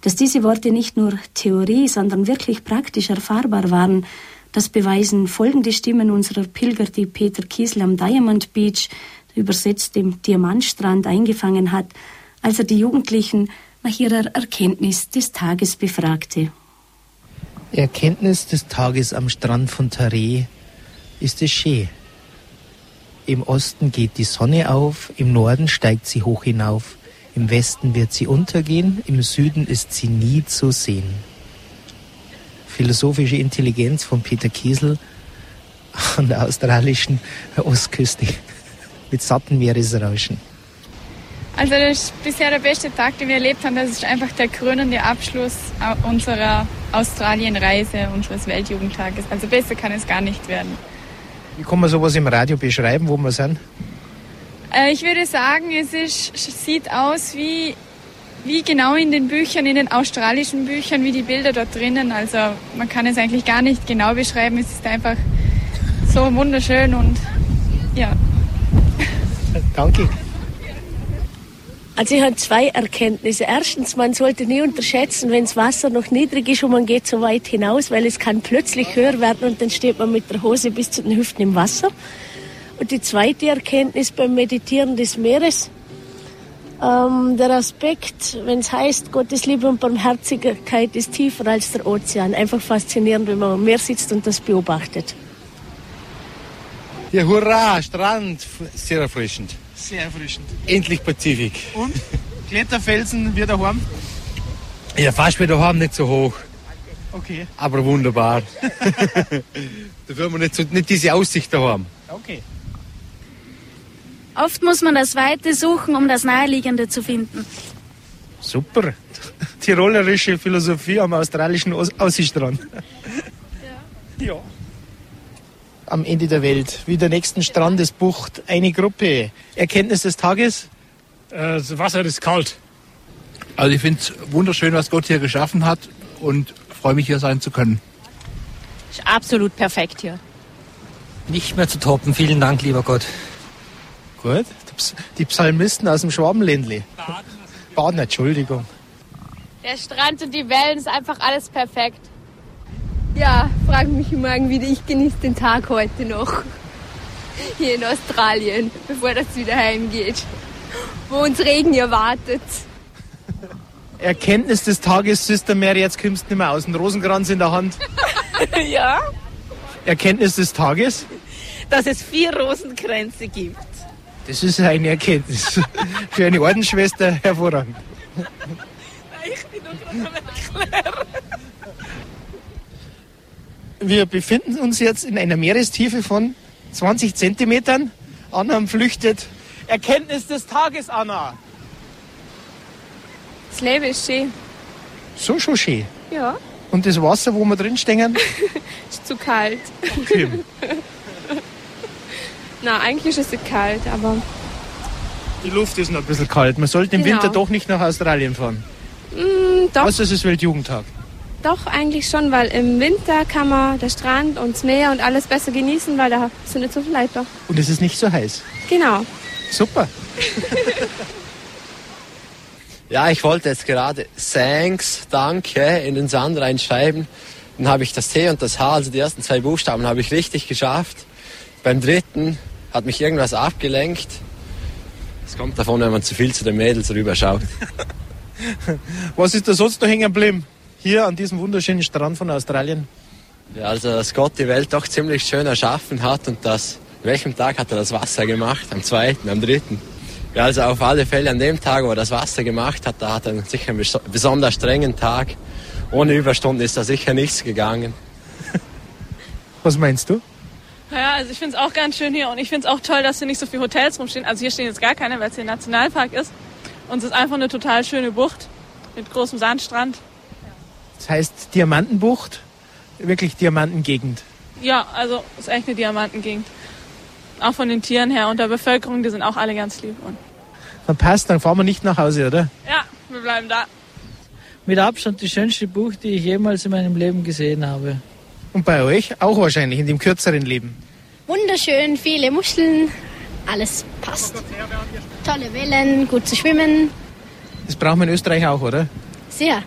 [SPEAKER 1] Dass diese Worte nicht nur Theorie, sondern wirklich praktisch erfahrbar waren, das beweisen folgende Stimmen unserer Pilger, die Peter Kiesel am Diamond Beach, übersetzt dem Diamantstrand, eingefangen hat, als er die Jugendlichen nach ihrer Erkenntnis des Tages befragte.
[SPEAKER 8] Erkenntnis des Tages am Strand von Tare ist es schön. Im Osten geht die Sonne auf, im Norden steigt sie hoch hinauf, im Westen wird sie untergehen, im Süden ist sie nie zu sehen philosophische Intelligenz von Peter Kiesel an der australischen Ostküste mit satten Meeresrauschen.
[SPEAKER 9] Also das ist bisher der beste Tag, den wir erlebt haben. Das ist einfach der krönende Abschluss unserer Australienreise, unseres Weltjugendtages. Also besser kann es gar nicht werden.
[SPEAKER 8] Wie kann man sowas im Radio beschreiben, wo wir sind?
[SPEAKER 9] Äh, ich würde sagen, es ist, sieht aus wie wie genau in den Büchern, in den australischen Büchern, wie die Bilder dort drinnen. Also man kann es eigentlich gar nicht genau beschreiben. Es ist einfach so wunderschön und ja.
[SPEAKER 8] Danke.
[SPEAKER 10] Also ich habe zwei Erkenntnisse. Erstens, man sollte nie unterschätzen, wenn das Wasser noch niedrig ist und man geht so weit hinaus, weil es kann plötzlich höher werden und dann steht man mit der Hose bis zu den Hüften im Wasser. Und die zweite Erkenntnis beim Meditieren des Meeres, ähm, der Aspekt, wenn es heißt, Gottes Liebe und Barmherzigkeit ist tiefer als der Ozean. Einfach faszinierend, wenn man am Meer sitzt und das beobachtet.
[SPEAKER 11] Ja, hurra, Strand, sehr erfrischend.
[SPEAKER 8] Sehr erfrischend.
[SPEAKER 11] Endlich Pazifik.
[SPEAKER 8] Und? Kletterfelsen wie daheim?
[SPEAKER 11] Ja, fast wie daheim, nicht so hoch.
[SPEAKER 8] Okay.
[SPEAKER 11] Aber wunderbar. Dafür haben wir nicht, so, nicht diese Aussicht daheim.
[SPEAKER 8] Okay.
[SPEAKER 12] Oft muss man das Weite suchen, um das Naheliegende zu finden.
[SPEAKER 8] Super. Tirolerische Philosophie am australischen Aussichtstrand. Ja. ja. Am Ende der Welt, wie der nächsten Strandesbucht, eine Gruppe. Erkenntnis des Tages?
[SPEAKER 13] Äh, das Wasser ist kalt.
[SPEAKER 14] Also ich finde es wunderschön, was Gott hier geschaffen hat und freue mich hier sein zu können.
[SPEAKER 15] Ist absolut perfekt hier.
[SPEAKER 16] Nicht mehr zu toppen. Vielen Dank, lieber Gott.
[SPEAKER 8] Gut. Die Psalmisten aus dem Schwabenländle. Baden, Entschuldigung.
[SPEAKER 17] Der Strand und die Wellen ist einfach alles perfekt.
[SPEAKER 18] Ja, frag mich morgen wieder. Ich genieße den Tag heute noch. Hier in Australien, bevor das wieder heimgeht. Wo uns Regen erwartet.
[SPEAKER 8] Erkenntnis des Tages, Sister Mary, jetzt kommst du nicht mehr aus. Ein Rosenkranz in der Hand.
[SPEAKER 15] ja.
[SPEAKER 8] Erkenntnis des Tages?
[SPEAKER 15] Dass es vier Rosenkränze gibt.
[SPEAKER 8] Das ist eine Erkenntnis. Für eine Ordensschwester hervorragend.
[SPEAKER 15] Ich bin nur gerade erklären.
[SPEAKER 8] Wir befinden uns jetzt in einer Meerestiefe von 20 Zentimetern. Anna flüchtet. Erkenntnis des Tages, Anna.
[SPEAKER 9] Das Leben ist schön.
[SPEAKER 8] So schon schön.
[SPEAKER 9] Ja,
[SPEAKER 8] Und das Wasser, wo wir drin stehen,
[SPEAKER 9] ist zu kalt.
[SPEAKER 8] Okay.
[SPEAKER 9] Na, eigentlich ist es kalt, aber
[SPEAKER 8] die Luft ist noch ein bisschen kalt. Man sollte im
[SPEAKER 9] Genau.
[SPEAKER 8] Winter doch nicht nach Australien fahren.
[SPEAKER 9] mm, doch,
[SPEAKER 8] Außer es ist Weltjugendtag.
[SPEAKER 9] Doch eigentlich schon, weil im Winter kann man der Strand und das Meer und alles besser genießen, weil da sind nicht so viele Leute da.
[SPEAKER 8] Und es ist nicht so heiß.
[SPEAKER 9] Genau.
[SPEAKER 8] Super.
[SPEAKER 19] Ja, ich wollte jetzt gerade Thanks, Danke in den Sand reinschreiben. Dann habe ich das T und das H, also die ersten zwei Buchstaben, habe ich richtig geschafft. Beim dritten hat mich irgendwas abgelenkt. Das kommt davon, wenn man zu viel zu den Mädels rüberschaut.
[SPEAKER 8] Was ist da sonst noch hängen geblieben? Hier an diesem wunderschönen Strand von Australien.
[SPEAKER 19] Ja, also, dass Gott die Welt doch ziemlich schön erschaffen hat und das, an welchem Tag hat er das Wasser gemacht? Am zweiten, am dritten? Ja, also auf alle Fälle an dem Tag, wo er das Wasser gemacht hat, da hat er sicher einen bes- besonders strengen Tag. Ohne Überstunden ist da sicher nichts gegangen.
[SPEAKER 8] Was meinst du?
[SPEAKER 20] Ja, also ich finde es auch ganz schön hier und ich finde es auch toll, dass hier nicht so viele Hotels rumstehen. Also hier stehen jetzt gar keine, weil es hier ein Nationalpark ist. Und es ist einfach eine total schöne Bucht mit großem Sandstrand.
[SPEAKER 8] Das heißt Diamantenbucht, wirklich Diamantengegend.
[SPEAKER 20] Ja, also ist echt eine Diamantengegend. Auch von den Tieren her und der Bevölkerung, die sind auch alle ganz lieb. Und
[SPEAKER 8] Dann passt, dann fahren wir nicht nach Hause, oder?
[SPEAKER 20] ja, wir bleiben da.
[SPEAKER 21] Mit Abstand die schönste Bucht, die ich jemals in meinem Leben gesehen habe.
[SPEAKER 8] Und bei euch auch wahrscheinlich in dem kürzeren Leben.
[SPEAKER 22] Wunderschön, viele Muscheln, alles passt. Tolle Wellen, gut zu schwimmen.
[SPEAKER 8] Das brauchen wir in Österreich auch, oder?
[SPEAKER 22] Sehr.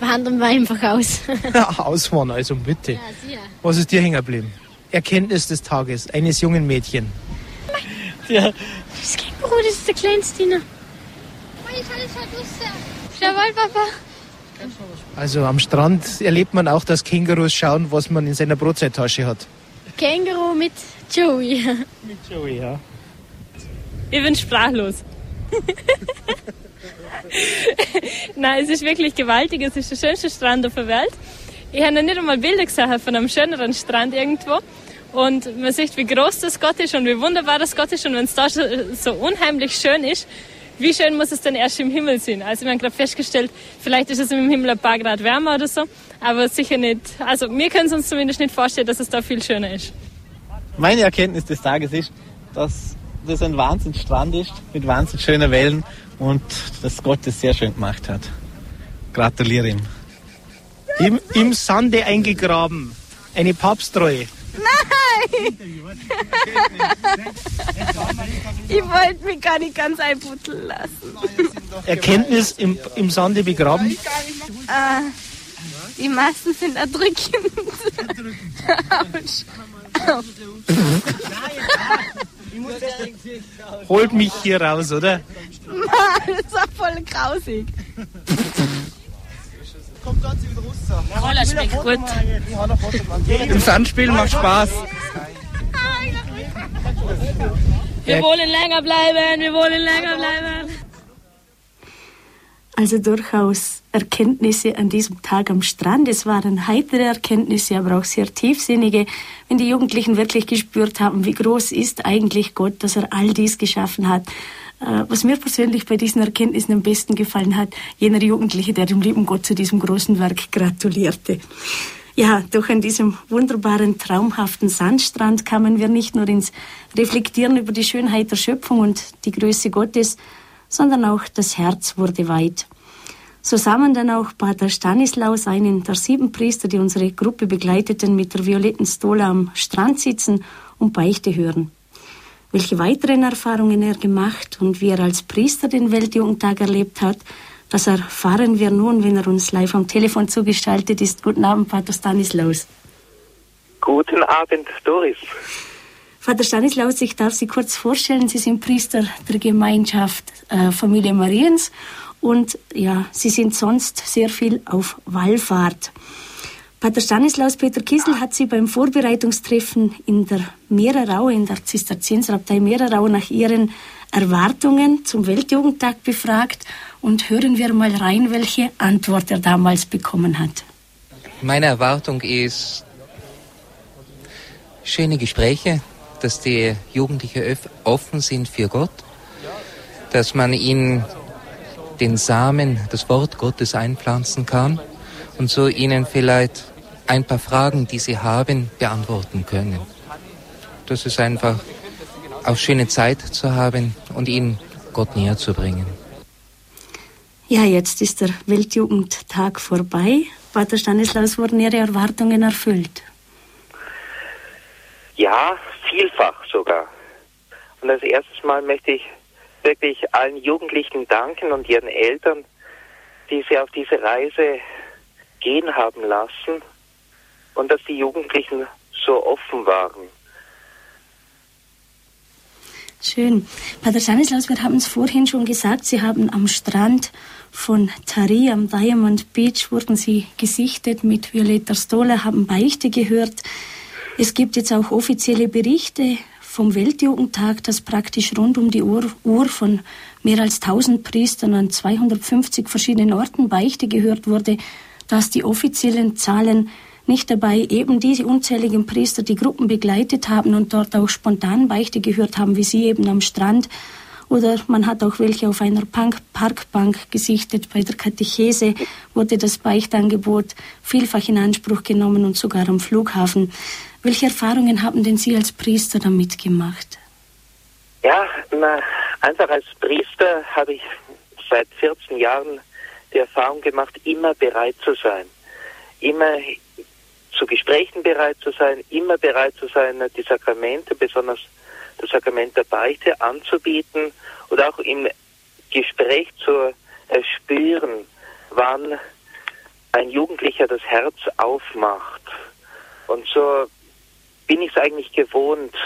[SPEAKER 22] Wandern wir einfach aus.
[SPEAKER 8] Ja, Ausfahren, also bitte.
[SPEAKER 22] sehr.
[SPEAKER 8] Was ist dir hängen geblieben? Erkenntnis des Tages eines jungen Mädchen.
[SPEAKER 21] Ja.
[SPEAKER 22] Das Känguru, das ist der kleinste.
[SPEAKER 6] Jawohl, Papa.
[SPEAKER 8] Also am Strand erlebt man auch, dass Kängurus schauen, was man in seiner Brotzeittasche hat.
[SPEAKER 22] Känguru mit Joey.
[SPEAKER 8] Mit Joey, ja.
[SPEAKER 23] Ich bin sprachlos. Nein, es ist wirklich gewaltig. Es ist der schönste Strand auf der Welt. Ich habe noch nicht einmal Bilder gesehen von einem schöneren Strand irgendwo. Und man sieht, wie groß das Gott ist und wie wunderbar das Gott ist. Und wenn es da so unheimlich schön ist, wie schön muss es denn erst im Himmel sein? Also wir haben gerade festgestellt, vielleicht ist es im Himmel ein paar Grad wärmer oder so, aber sicher nicht. Also wir können es uns zumindest nicht vorstellen, dass es da viel schöner ist.
[SPEAKER 24] Meine Erkenntnis des Tages ist, dass das ein Wahnsinnsstrand ist mit wahnsinnig schönen Wellen und dass Gott das sehr schön gemacht hat. Gratuliere ihm.
[SPEAKER 8] Im, Im Sande eingegraben. Eine Papsttreue.
[SPEAKER 18] Nein! ich wollte mich gar nicht ganz einputzeln lassen.
[SPEAKER 8] Erkenntnis im, im Sande begraben.
[SPEAKER 18] Äh, die meisten sind erdrückend. Autsch.
[SPEAKER 8] Holt mich hier raus, oder?
[SPEAKER 18] Mann, das war voll grausig.
[SPEAKER 24] Kommt ganz wieder raus.
[SPEAKER 23] Jawohl, das schmeckt gut.
[SPEAKER 24] Im Sandspielen macht Spaß.
[SPEAKER 23] Wir wollen länger bleiben, wir wollen länger bleiben.
[SPEAKER 1] Also durchaus Erkenntnisse an diesem Tag am Strand. Es waren heitere Erkenntnisse, aber auch sehr tiefsinnige, wenn die Jugendlichen wirklich gespürt haben, wie groß ist eigentlich Gott, dass er all dies geschaffen hat. Äh, Was mir persönlich bei diesen Erkenntnissen am besten gefallen hat, jener Jugendliche, der dem lieben Gott zu diesem großen Werk gratulierte. Ja, doch an diesem wunderbaren, traumhaften Sandstrand kamen wir nicht nur ins Reflektieren über die Schönheit der Schöpfung und die Größe Gottes, sondern auch das Herz wurde weit. So sah man dann auch Pater Stanislaus, einen der sieben Priester, die unsere Gruppe begleiteten, mit der violetten Stola am Strand sitzen und Beichte hören. Welche weiteren Erfahrungen er gemacht und wie er als Priester den Weltjugendtag erlebt hat, das erfahren wir nun, wenn er uns live am Telefon zugestaltet ist. Guten Abend, Pater Stanislaus.
[SPEAKER 25] Guten Abend, Doris.
[SPEAKER 1] Vater Stanislaus, ich darf Sie kurz vorstellen. Sie sind Priester der Gemeinschaft äh, Familie Mariens und ja, Sie sind sonst sehr viel auf Wallfahrt. Pater Stanislaus Peter Kiesel hat Sie beim Vorbereitungstreffen in der Meererau, in der Zisterzienserabtei Meererau nach Ihren Erwartungen zum Weltjugendtag befragt und hören wir mal rein, welche Antwort er damals bekommen hat.
[SPEAKER 26] Meine Erwartung ist schöne Gespräche, dass die Jugendlichen offen sind für Gott, dass man ihnen den Samen, das Wort Gottes einpflanzen kann und so ihnen vielleicht ein paar Fragen, die sie haben, beantworten können. Das ist einfach auch schöne Zeit zu haben und ihnen Gott näher zu bringen.
[SPEAKER 1] Ja, jetzt ist der Weltjugendtag vorbei. Pater Stanislaus, wurden Ihre Erwartungen erfüllt?
[SPEAKER 25] Ja, vielfach sogar. Und als erstes Mal möchte ich wirklich allen Jugendlichen danken und ihren Eltern, die sie auf diese Reise gehen haben lassen und dass die Jugendlichen so offen waren.
[SPEAKER 1] Schön. Pater Stanislaus, wir haben es vorhin schon gesagt, Sie haben am Strand von Tari am Diamond Beach wurden Sie gesichtet mit Violetta Stoller, haben Beichte gehört. Es gibt jetzt auch offizielle Berichte vom Weltjugendtag, dass praktisch rund um die Uhr, Uhr von mehr als 1000 Priestern an 250 verschiedenen Orten Beichte gehört wurde, dass die offiziellen Zahlen nicht dabei eben diese unzähligen Priester die Gruppen begleitet haben und dort auch spontan Beichte gehört haben, wie sie eben am Strand. Oder man hat auch welche auf einer Parkbank gesichtet. Bei der Katechese wurde das Beichtangebot vielfach in Anspruch genommen und sogar am Flughafen. Welche Erfahrungen haben denn Sie als Priester damit gemacht?
[SPEAKER 25] Ja, na, einfach als Priester habe ich seit 14 Jahren die Erfahrung gemacht, immer bereit zu sein. Immer zu Gesprächen bereit zu sein, immer bereit zu sein, die Sakramente, besonders das Sakrament der Beichte anzubieten und auch im Gespräch zu erspüren, wann ein Jugendlicher das Herz aufmacht. Und so bin ich es eigentlich gewohnt,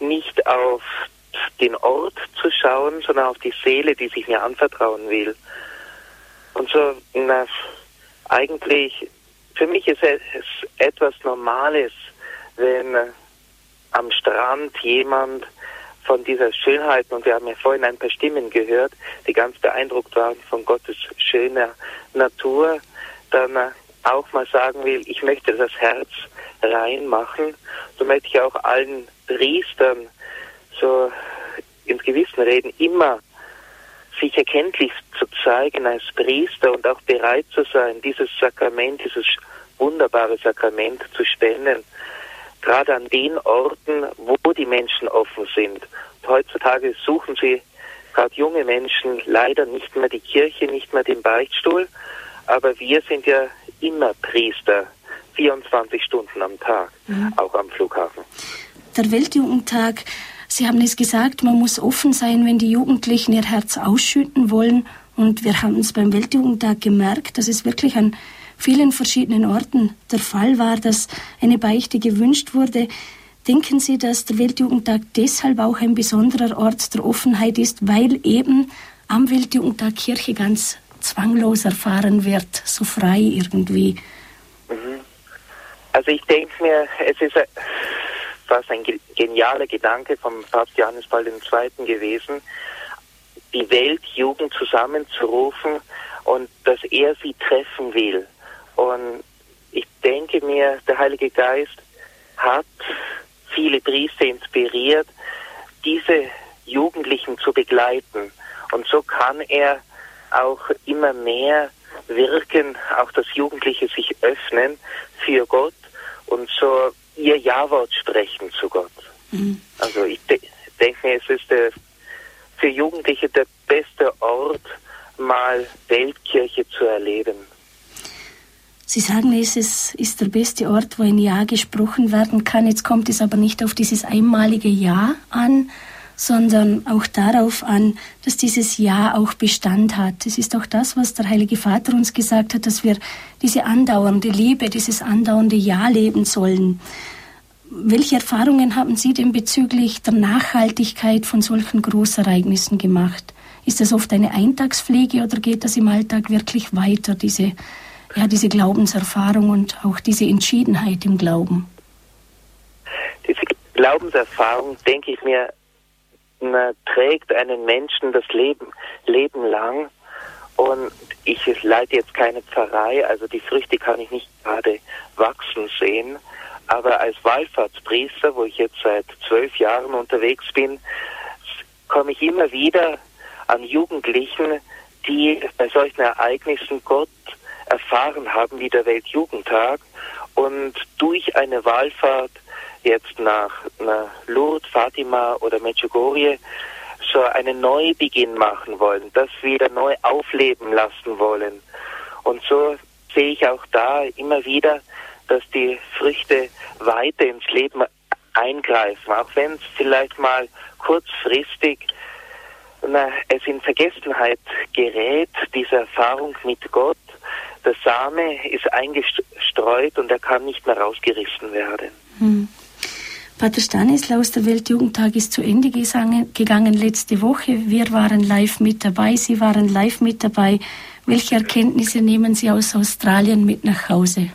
[SPEAKER 25] nicht auf den Ort zu schauen, sondern auf die Seele, die sich mir anvertrauen will. Und so, na, eigentlich für mich ist es etwas Normales, wenn am Strand jemand von dieser Schönheit, und wir haben ja vorhin ein paar Stimmen gehört, die ganz beeindruckt waren von Gottes schöner Natur, dann auch mal sagen will, ich möchte das Herz reinmachen. So möchte ich auch allen Priestern so ins Gewissen reden, immer sich erkenntlich zu zeigen als Priester und auch bereit zu sein, dieses Sakrament, dieses wunderbare Sakrament zu spenden, gerade an den Orten, wo die Menschen offen sind. Und heutzutage suchen sie gerade junge Menschen leider nicht mehr die Kirche, nicht mehr den Beichtstuhl, aber wir sind ja immer Priester, 24 Stunden am Tag, mhm. auch am Flughafen.
[SPEAKER 1] Der Weltjugendtag Sie haben es gesagt, man muss offen sein, wenn die Jugendlichen ihr Herz ausschütten wollen. Und wir haben es beim Weltjugendtag gemerkt, dass es wirklich an vielen verschiedenen Orten der Fall war, dass eine Beichte gewünscht wurde. Denken Sie, dass der Weltjugendtag deshalb auch ein besonderer Ort der Offenheit ist, weil eben am Weltjugendtag Kirche ganz zwanglos erfahren wird, so frei irgendwie?
[SPEAKER 25] Also ich denke mir, es ist fast ein genialer Gedanke vom Papst Johannes Paul II. gewesen, die Weltjugend zusammenzurufen und dass er sie treffen will. Und ich denke mir, der Heilige Geist hat viele Priester inspiriert, diese Jugendlichen zu begleiten. Und so kann er auch immer mehr wirken, auch das Jugendliche sich öffnen für Gott und so ihr Ja-Wort sprechen zu Gott. Mhm. Also ich de denke mir, es ist der, für Jugendliche der beste Ort, mal Weltkirche zu erleben.
[SPEAKER 1] Sie sagen, es ist, ist der beste Ort, wo ein Ja gesprochen werden kann. Jetzt kommt es aber nicht auf dieses einmalige Ja an, sondern auch darauf an, dass dieses Ja auch Bestand hat. Es ist auch das, was der Heilige Vater uns gesagt hat, dass wir diese andauernde Liebe, dieses andauernde Ja leben sollen. Welche Erfahrungen haben Sie denn bezüglich der Nachhaltigkeit von solchen Großereignissen gemacht? Ist das oft eine Eintagspflege oder geht das im Alltag wirklich weiter, diese, ja, diese Glaubenserfahrung und auch diese Entschiedenheit im Glauben?
[SPEAKER 25] Diese Glaubenserfahrung, denke ich mir, trägt einen Menschen das Leben, Leben lang. Und ich leite jetzt keine Pfarrei, also die Früchte kann ich nicht gerade wachsen sehen. Aber als Wallfahrtspriester, wo ich jetzt seit zwölf Jahren unterwegs bin, komme ich immer wieder an Jugendlichen, die bei solchen Ereignissen Gott erfahren haben, wie der Weltjugendtag, und durch eine Wahlfahrt jetzt nach, nach Lourdes, Fatima oder Medjugorje so einen Neubeginn machen wollen, das wieder neu aufleben lassen wollen. Und so sehe ich auch da immer wieder, dass die Früchte weiter ins Leben eingreifen, auch wenn es vielleicht mal kurzfristig na, es in Vergessenheit gerät, diese Erfahrung mit Gott. Der Same ist eingestreut und er kann nicht mehr rausgerissen werden.
[SPEAKER 1] Hm. Pater Stanislaus, der Weltjugendtag ist zu Ende gegangen letzte Woche. Wir waren live mit dabei, Sie waren live mit dabei. Welche Erkenntnisse nehmen Sie aus Australien mit nach Hause?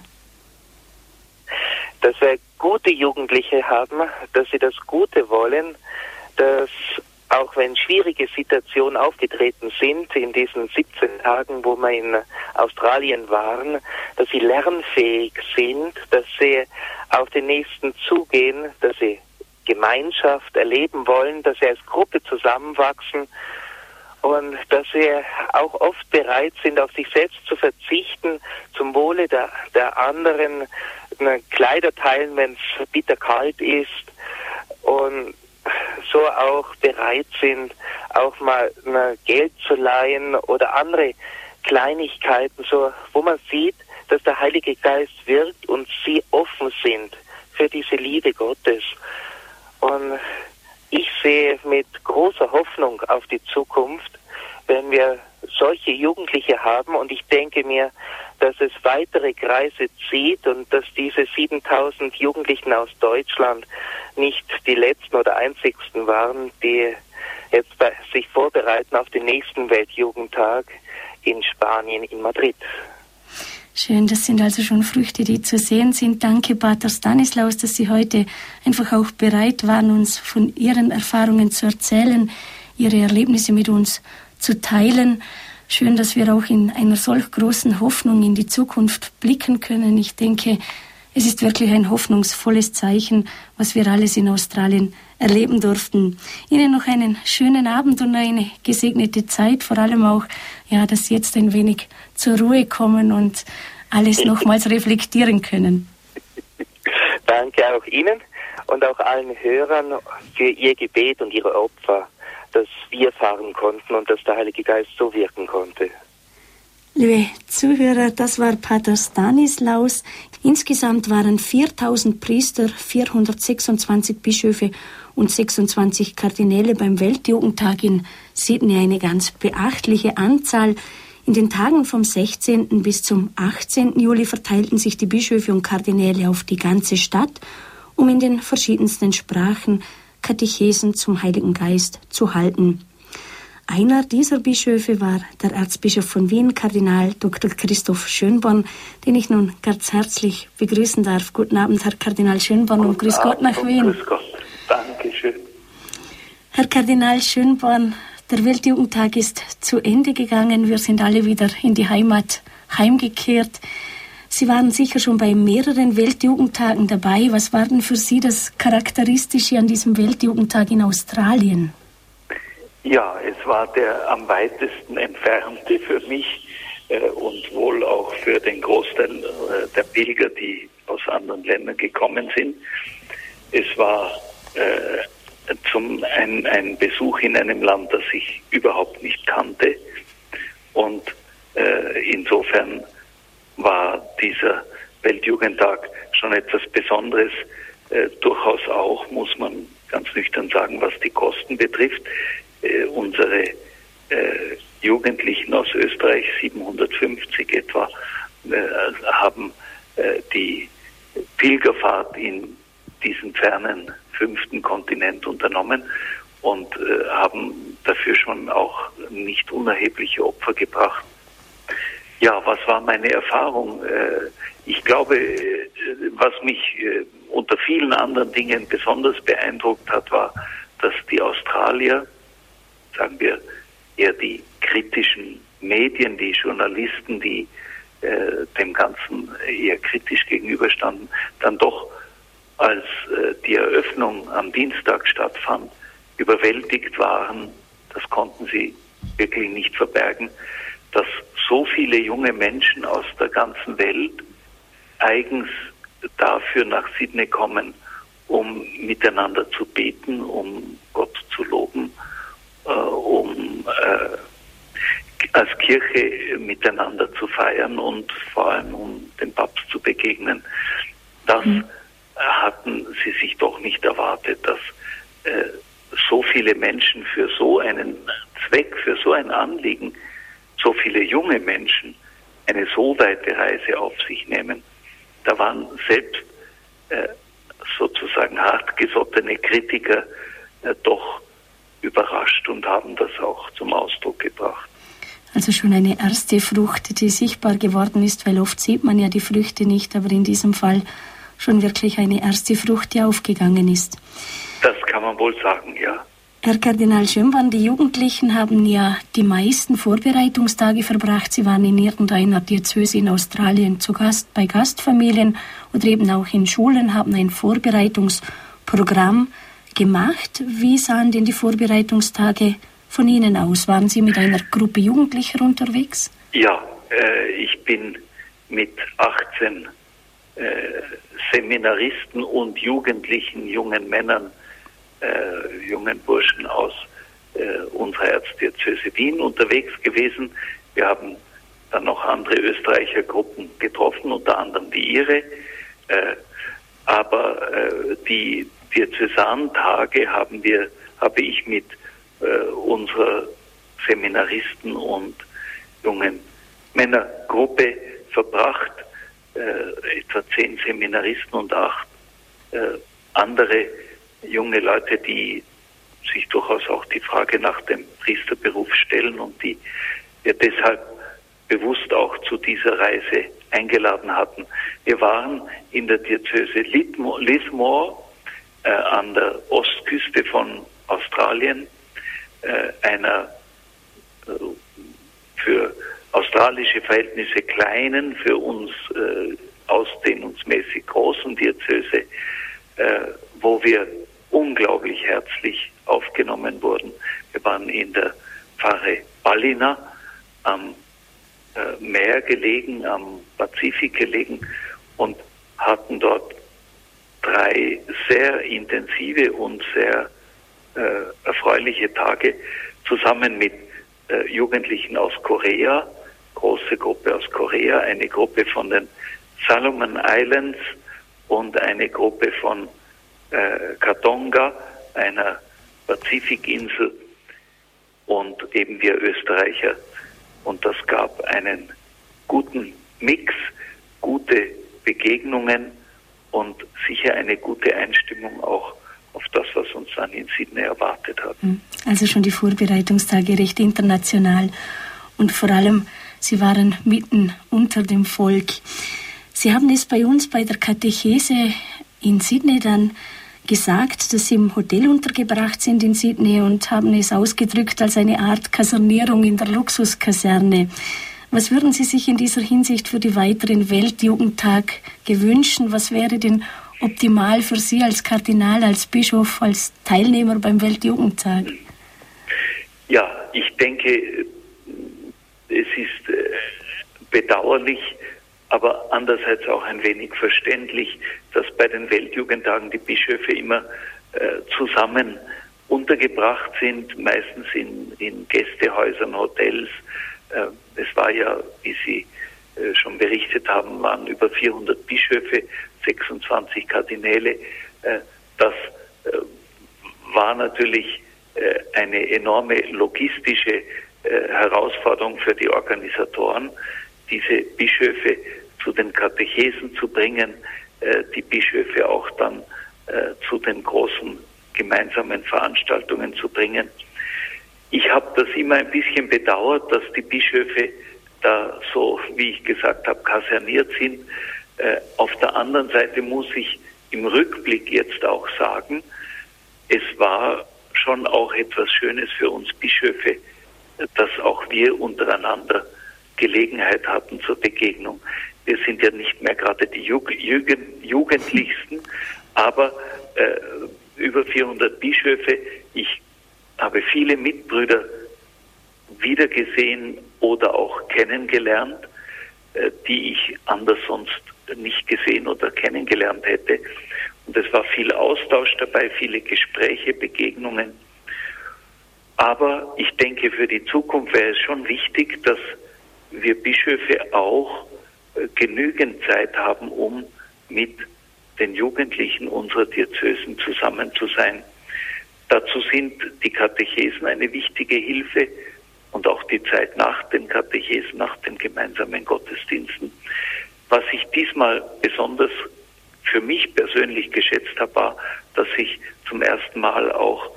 [SPEAKER 25] Dass wir gute Jugendliche haben, dass sie das Gute wollen, dass auch wenn schwierige Situationen aufgetreten sind in diesen 17 Tagen, wo wir in Australien waren, dass sie lernfähig sind, dass sie auf den Nächsten zugehen, dass sie Gemeinschaft erleben wollen, dass sie als Gruppe zusammenwachsen und dass sie auch oft bereit sind, auf sich selbst zu verzichten, zum Wohle der, der anderen, Kleider teilen, wenn es bitter kalt ist und so auch bereit sind, auch mal Geld zu leihen oder andere Kleinigkeiten, so wo man sieht, dass der Heilige Geist wirkt und sie offen sind für diese Liebe Gottes. Und ich sehe mit großer Hoffnung auf die Zukunft, wenn wir solche Jugendliche haben und ich denke mir, dass es weitere Kreise zieht und dass diese 7000 Jugendlichen aus Deutschland nicht die letzten oder einzigsten waren, die jetzt sich vorbereiten auf den nächsten Weltjugendtag in Spanien, in Madrid.
[SPEAKER 1] Schön, das sind also schon Früchte, die zu sehen sind. Danke, Pater Stanislaus, dass Sie heute einfach auch bereit waren, uns von Ihren Erfahrungen zu erzählen, Ihre Erlebnisse mit uns zu teilen. Schön, dass wir auch in einer solch großen Hoffnung in die Zukunft blicken können. Ich denke, es ist wirklich ein hoffnungsvolles Zeichen, was wir alles in Australien erleben durften. Ihnen noch einen schönen Abend und eine gesegnete Zeit, vor allem auch, ja, dass Sie jetzt ein wenig zur Ruhe kommen und alles nochmals reflektieren können.
[SPEAKER 25] Danke auch Ihnen und auch allen Hörern für Ihr Gebet und Ihre Opfer dass wir fahren konnten und dass der Heilige Geist so wirken konnte.
[SPEAKER 1] Liebe Zuhörer, das war Pater Stanislaus. Insgesamt waren 4000 Priester, 426 Bischöfe und 26 Kardinäle beim Weltjugendtag in Sydney eine ganz beachtliche Anzahl. In den Tagen vom 16. bis zum 18. Juli verteilten sich die Bischöfe und Kardinäle auf die ganze Stadt, um in den verschiedensten Sprachen Katechesen zum Heiligen Geist zu halten. Einer dieser Bischöfe war der Erzbischof von Wien, Kardinal Dr. Christoph Schönborn, den ich nun ganz herzlich begrüßen darf. Guten Abend, Herr Kardinal Schönborn, und grüß Gott nach Wien.
[SPEAKER 27] Grüß Gott, Dankeschön.
[SPEAKER 1] Herr Kardinal Schönborn, der Weltjugendtag ist zu Ende gegangen. Wir sind alle wieder in die Heimat heimgekehrt. Sie waren sicher schon bei mehreren Weltjugendtagen dabei. Was war denn für Sie das Charakteristische an diesem Weltjugendtag in Australien?
[SPEAKER 27] Ja, es war der am weitesten entfernte für mich äh, und wohl auch für den Großteil äh, der Pilger, die aus anderen Ländern gekommen sind. Es war äh, zum ein, ein Besuch in einem Land, das ich überhaupt nicht kannte und äh, insofern war dieser Weltjugendtag schon etwas Besonderes, äh, durchaus auch, muss man ganz nüchtern sagen, was die Kosten betrifft. Äh, unsere äh, Jugendlichen aus Österreich, 750 etwa, äh, haben äh, die Pilgerfahrt in diesen fernen fünften Kontinent unternommen und äh, haben dafür schon auch nicht unerhebliche Opfer gebracht. Ja, was war meine Erfahrung? Ich glaube, was mich unter vielen anderen Dingen besonders beeindruckt hat, war, dass die Australier, sagen wir, eher die kritischen Medien, die Journalisten, die dem Ganzen eher kritisch gegenüberstanden, dann doch als die Eröffnung am Dienstag stattfand, überwältigt waren. Das konnten sie wirklich nicht verbergen, dass so viele junge Menschen aus der ganzen Welt eigens dafür nach Sydney kommen, um miteinander zu beten, um Gott zu loben, äh, um äh, als Kirche miteinander zu feiern und vor allem um dem Papst zu begegnen. Das mhm. hatten sie sich doch nicht erwartet, dass äh, so viele Menschen für so einen Zweck, für so ein Anliegen, so viele junge Menschen eine so weite Reise auf sich nehmen. Da waren selbst äh, sozusagen hartgesottene Kritiker äh, doch überrascht und haben das auch zum Ausdruck gebracht.
[SPEAKER 1] Also schon eine erste Frucht, die sichtbar geworden ist, weil oft sieht man ja die Früchte nicht, aber in diesem Fall schon wirklich eine erste Frucht, die aufgegangen ist.
[SPEAKER 27] Das kann man wohl sagen, ja.
[SPEAKER 1] Herr Kardinal Schönborn, die Jugendlichen haben ja die meisten Vorbereitungstage verbracht. Sie waren in irgendeiner Diözese in Australien zu Gast bei Gastfamilien oder eben auch in Schulen, haben ein Vorbereitungsprogramm gemacht. Wie sahen denn die Vorbereitungstage von Ihnen aus? Waren Sie mit einer Gruppe Jugendlicher unterwegs?
[SPEAKER 27] Ja, äh, ich bin mit 18 äh, Seminaristen und Jugendlichen, jungen Männern äh, jungen Burschen aus äh, unserer Erzdiözese Wien unterwegs gewesen. Wir haben dann noch andere Österreicher Gruppen getroffen, unter anderem die ihre. Äh, aber äh, die Diözesantage haben wir, habe ich mit äh, unserer Seminaristen und jungen Männergruppe verbracht. Äh, etwa zehn Seminaristen und acht äh, andere junge Leute, die sich durchaus auch die Frage nach dem Priesterberuf stellen und die wir deshalb bewusst auch zu dieser Reise eingeladen hatten. Wir waren in der Diözese Lismore äh, an der Ostküste von Australien, äh, einer äh, für australische Verhältnisse kleinen, für uns äh, ausdehnungsmäßig großen Diözese, äh, wo wir unglaublich herzlich aufgenommen wurden. Wir waren in der Pfarre Ballina am äh, Meer gelegen, am Pazifik gelegen und hatten dort drei sehr intensive und sehr äh, erfreuliche Tage zusammen mit äh, Jugendlichen aus Korea, große Gruppe aus Korea, eine Gruppe von den Salomon Islands und eine Gruppe von äh, Katonga, einer Pazifikinsel und eben wir Österreicher. Und das gab einen guten Mix, gute Begegnungen und sicher eine gute Einstimmung auch auf das, was uns dann in Sydney erwartet hat. Hm.
[SPEAKER 1] Also schon die Vorbereitungstage recht international und vor allem, Sie waren mitten unter dem Volk. Sie haben es bei uns bei der Katechese in Sydney dann gesagt, dass sie im Hotel untergebracht sind in Sydney und haben es ausgedrückt als eine Art Kasernierung in der Luxuskaserne. Was würden Sie sich in dieser Hinsicht für die weiteren Weltjugendtag gewünschen? Was wäre denn optimal für Sie als Kardinal, als Bischof, als Teilnehmer beim Weltjugendtag?
[SPEAKER 27] Ja, ich denke, es ist äh, bedauerlich, aber andererseits auch ein wenig verständlich, dass bei den Weltjugendtagen die Bischöfe immer äh, zusammen untergebracht sind, meistens in, in Gästehäusern, Hotels. Äh, es war ja, wie Sie äh, schon berichtet haben, waren über 400 Bischöfe, 26 Kardinäle. Äh, das war natürlich eine enorme logistische Herausforderung für die Organisatoren, diese Bischöfe zu den Katechesen zu bringen, die Bischöfe auch dann zu den großen gemeinsamen Veranstaltungen zu bringen. Ich habe das immer ein bisschen bedauert, dass die Bischöfe da so, wie ich gesagt habe, kaserniert sind. Äh, auf der anderen Seite muss ich im Rückblick jetzt auch sagen, es war schon auch etwas Schönes für uns Bischöfe, dass auch wir untereinander Gelegenheit hatten zur Begegnung. Wir sind ja nicht mehr gerade die Jugend, Jugendlichsten, aber äh, über 400 Bischöfe. Ich habe viele Mitbrüder, wiedergesehen oder auch kennengelernt, äh, die ich anders sonst nicht gesehen oder kennengelernt hätte. Und es war viel Austausch dabei, viele Gespräche, Begegnungen. Aber ich denke, für die Zukunft wäre es schon wichtig, dass wir Bischöfe auch äh, genügend Zeit haben, um mit den Jugendlichen unserer Diözesen zusammen zu sein. Dazu sind die Katechesen eine wichtige Hilfe und auch die Zeit nach den Katechesen, nach den gemeinsamen Gottesdiensten. Was ich diesmal besonders für mich persönlich geschätzt habe, war, dass ich zum ersten Mal auch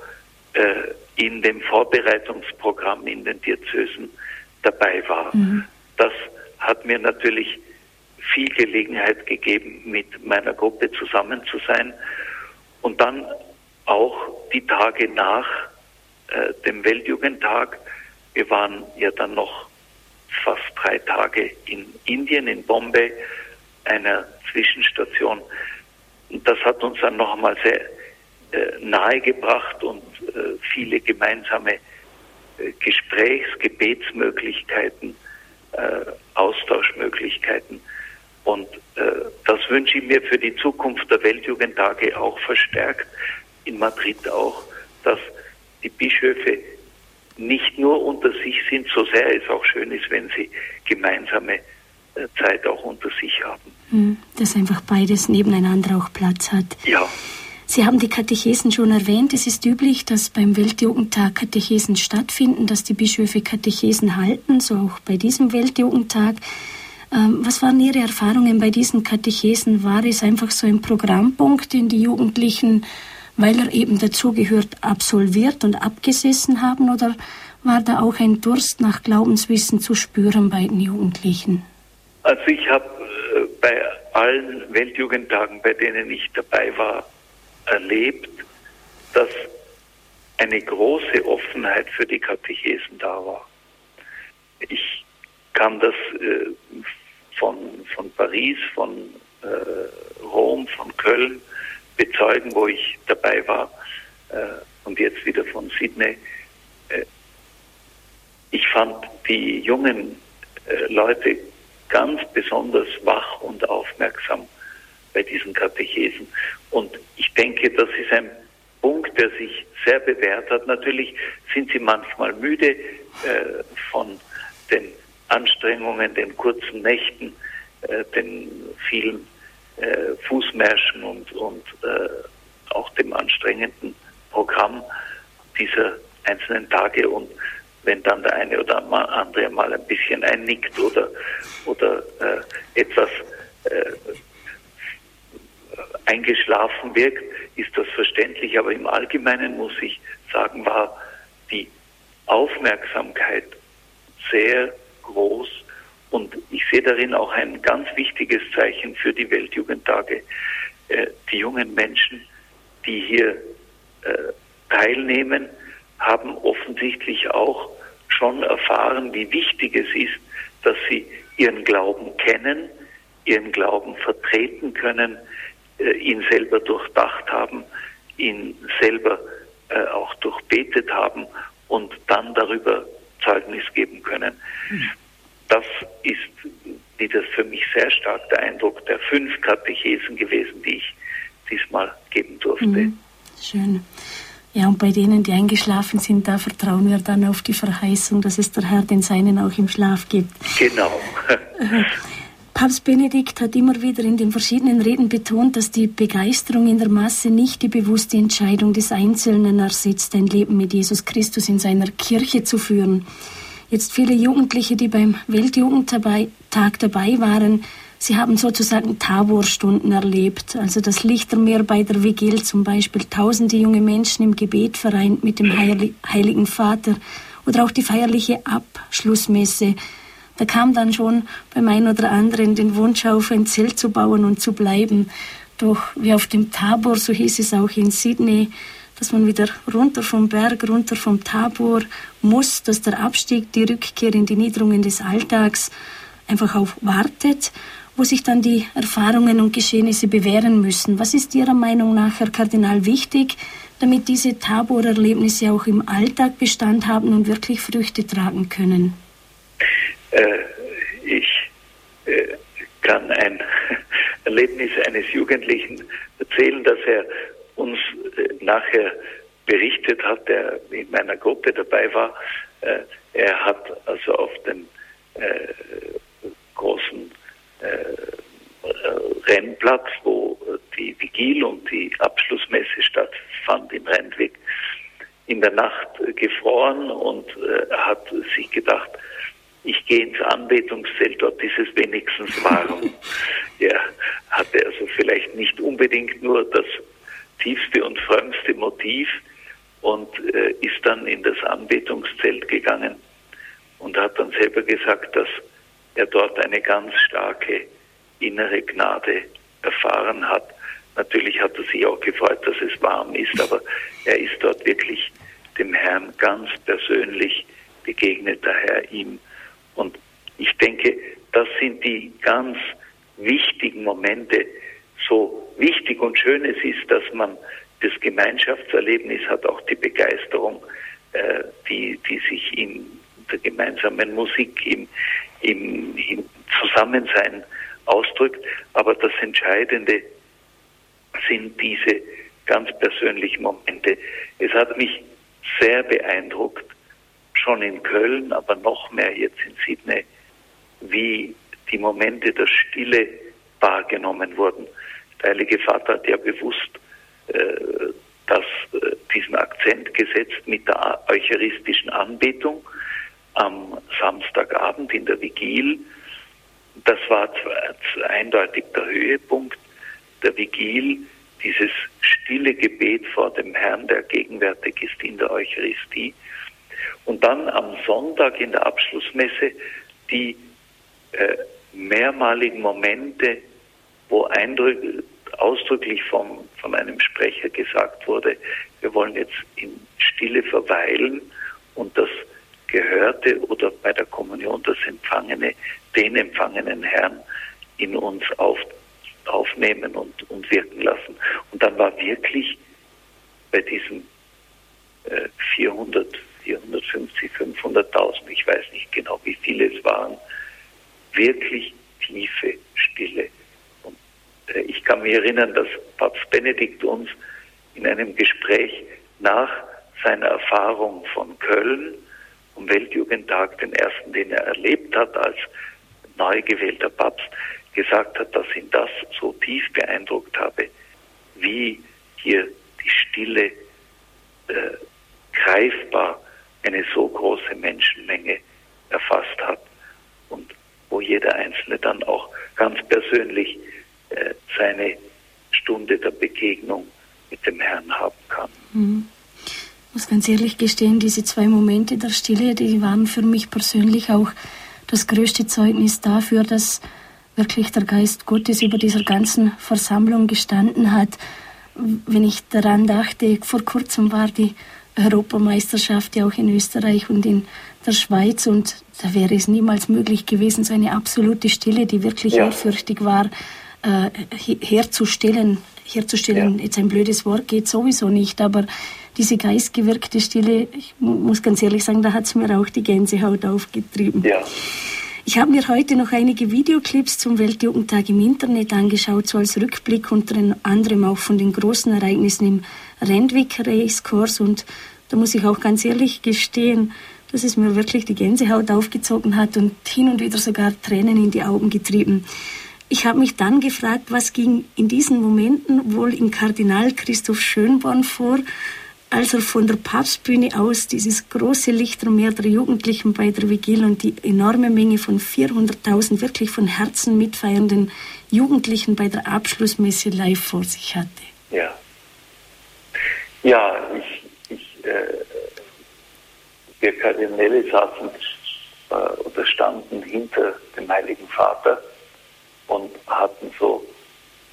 [SPEAKER 27] äh, in dem Vorbereitungsprogramm in den Diözesen dabei war. Mhm. Das hat mir natürlich viel Gelegenheit gegeben, mit meiner Gruppe zusammen zu sein und dann auch die Tage nach äh, dem Weltjugendtag. Wir waren ja dann noch fast drei Tage in Indien, in Bombay, einer Zwischenstation. Und das hat uns dann noch einmal sehr äh, nahe gebracht und äh, viele gemeinsame äh, Gesprächs-, Gebetsmöglichkeiten, äh, Austauschmöglichkeiten. Und äh, das wünsche ich mir für die Zukunft der Weltjugendtage auch verstärkt, in Madrid auch, dass die Bischöfe nicht nur unter sich sind, so sehr es auch schön ist, wenn sie gemeinsame äh, Zeit auch unter sich haben.
[SPEAKER 1] Hm, dass einfach beides nebeneinander auch Platz hat.
[SPEAKER 27] Ja.
[SPEAKER 1] Sie haben die Katechesen schon erwähnt. Es ist üblich, dass beim Weltjugendtag Katechesen stattfinden, dass die Bischöfe Katechesen halten, so auch bei diesem Weltjugendtag. Ähm, was waren Ihre Erfahrungen bei diesen Katechesen? War es einfach so ein Programmpunkt, den die Jugendlichen, weil er eben dazugehört, absolviert und abgesessen haben? Oder war da auch ein Durst nach Glaubenswissen zu spüren bei den Jugendlichen?
[SPEAKER 27] Also ich habe äh, bei allen Weltjugendtagen, bei denen ich dabei war, erlebt, dass eine große Offenheit für die Katechesen da war. Ich kann das äh, von, von Paris, von äh, Rom, von Köln bezeugen, wo ich dabei war äh, und jetzt wieder von Sydney. Äh, ich fand die jungen äh, Leute ganz besonders wach und aufmerksam bei diesen Katechesen. Und ich denke, das ist ein Punkt, der sich sehr bewährt hat. Natürlich sind sie manchmal müde äh, von den Anstrengungen, den kurzen Nächten, äh, den vielen äh, Fußmärschen und, und äh, auch dem anstrengenden Programm dieser einzelnen Tage und wenn dann der eine oder andere mal ein bisschen einnickt oder, oder äh, etwas äh, eingeschlafen wirkt, ist das verständlich. Aber im Allgemeinen muss ich sagen, war die Aufmerksamkeit sehr groß und ich sehe darin auch ein ganz wichtiges Zeichen für die Weltjugendtage. Äh, die jungen Menschen, die hier äh, teilnehmen, haben offensichtlich auch schon erfahren, wie wichtig es ist, dass sie ihren Glauben kennen, ihren Glauben vertreten können, äh, ihn selber durchdacht haben, ihn selber auch durchbetet haben und dann darüber Zeugnis geben können. Das ist wieder für mich sehr stark der Eindruck der fünf Katechesen gewesen, die ich diesmal geben durfte. Mhm.
[SPEAKER 1] Schön. Ja, und bei denen, die eingeschlafen sind, da vertrauen wir dann auf die Verheißung, dass es der Herr den Seinen auch im Schlaf gibt.
[SPEAKER 27] Genau.
[SPEAKER 1] Papst Benedikt hat immer wieder in den verschiedenen Reden betont, dass die Begeisterung in der Masse nicht die bewusste Entscheidung des Einzelnen ersetzt, ein Leben mit Jesus Christus in seiner Kirche zu führen. Jetzt viele Jugendliche, die beim Weltjugendtag dabei waren, sie haben sozusagen Taborstunden erlebt, also das Lichtermeer bei der Vigil zum Beispiel, tausende junge Menschen im Gebet vereint mit dem Heiligen Vater oder auch die feierliche Abschlussmesse da kam dann schon beim einen oder anderen den Wunsch auf, ein Zelt zu bauen und zu bleiben. Doch wie auf dem Tabor, so hieß es auch in Sydney, dass man wieder runter vom Berg, runter vom Tabor muss, dass der Abstieg, die Rückkehr in die Niederungen des Alltags einfach auf wartet, wo sich dann die Erfahrungen und Geschehnisse bewähren müssen. Was ist Ihrer Meinung nach, Herr Kardinal, wichtig, damit diese Taborerlebnisse auch im Alltag Bestand haben und wirklich Früchte tragen können?
[SPEAKER 27] Äh, ich äh, kann ein Erlebnis eines Jugendlichen erzählen, dass er uns äh, nachher berichtet hat, der in meiner Gruppe dabei war. Äh, er hat also auf dem äh, großen Rennplatz, wo die Vigil und die Abschlussmesse stattfand im Rennweg, in der Nacht gefroren und hat sich gedacht, ich gehe ins Anbetungszelt, dort ist es wenigstens warm. er hatte also vielleicht nicht unbedingt nur das tiefste und frömmste Motiv und äh, ist dann in das Anbetungszelt gegangen und hat dann selber gesagt, dass er dort eine ganz starke innere Gnade erfahren hat. Natürlich hat er sich auch gefreut, dass es warm ist, aber er ist dort wirklich dem Herrn ganz persönlich begegnet, der Herr ihm. Und ich denke, das sind die ganz wichtigen Momente. So wichtig und schön es ist, dass man das Gemeinschaftserlebnis hat, auch die Begeisterung, äh, die, die sich in der gemeinsamen Musik, im, im, im Zusammensein ausdrückt. Aber das Entscheidende sind diese ganz persönlichen Momente. Es hat mich sehr beeindruckt, schon in Köln, aber noch mehr jetzt in Sydney, wie die Momente der Stille wahrgenommen wurden. Der Heilige Vater hat ja bewusst äh, das, äh, diesen Akzent gesetzt mit der eucharistischen Anbetung am Samstagabend in der Vigil. Das war eindeutig der Höhepunkt der Vigil, dieses stille Gebet vor dem Herrn, der gegenwärtig ist in der Eucharistie. Und dann am Sonntag in der Abschlussmesse die äh, mehrmaligen Momente, wo eindrücklich ausdrücklich vom, von einem Sprecher gesagt wurde, wir wollen jetzt in Stille verweilen und das Gehörte oder bei der Kommunion das Empfangene, den empfangenen Herrn in uns auf, aufnehmen und, und wirken lassen. Und dann war wirklich bei diesen äh, 400, 450, 500.000, ich weiß nicht genau, wie viele es waren, wirklich tiefe Stille. Äh, ich kann mich erinnern, dass Papst Benedikt uns in einem Gespräch nach seiner Erfahrung von Köln am Weltjugendtag, den ersten, den er erlebt hat als neu gewählter Papst, gesagt hat, dass ihn das so tief beeindruckt habe, wie hier die Stille äh, greifbar eine so große Menschenmenge erfasst hat und wo jeder Einzelne dann auch ganz persönlich äh, seine Stunde der Begegnung mit dem Herrn haben kann.
[SPEAKER 1] Mhm. Ich muss ganz ehrlich gestehen, diese zwei Momente der Stille, die waren für mich persönlich auch das größte Zeugnis dafür, dass wirklich der Geist Gottes über dieser ganzen Versammlung gestanden hat. Wenn ich daran dachte, vor kurzem war die Europameisterschaft ja auch in Österreich und in der Schweiz und da wäre es niemals möglich gewesen, so eine absolute Stille, die wirklich ja. ehrfürchtig war, äh, herzustellen. Herzustellen, ja. jetzt ein blödes Wort, geht sowieso nicht, aber diese geistgewirkte Stille, ich muss ganz ehrlich sagen, da hat es mir auch die Gänsehaut aufgetrieben.
[SPEAKER 27] Ja.
[SPEAKER 1] Ich habe mir heute noch einige Videoclips zum Weltjugendtag im Internet angeschaut, so als Rückblick unter anderem auch von den großen Ereignissen im Randwick Race Course und da muss ich auch ganz ehrlich gestehen, dass es mir wirklich die Gänsehaut aufgezogen hat und hin und wieder sogar Tränen in die Augen getrieben. Ich habe mich dann gefragt, was ging in diesen Momenten wohl in Kardinal Christoph Schönborn vor, als er von der Papstbühne aus dieses große Lichtermeer der Jugendlichen bei der Vigil und die enorme Menge von 400.000 wirklich von Herzen mitfeiernden Jugendlichen bei der Abschlussmesse live vor sich hatte.
[SPEAKER 27] Ja. Ja, ich, ich äh, wir Kardinäle saßen äh, oder standen hinter dem Heiligen Vater und hatten so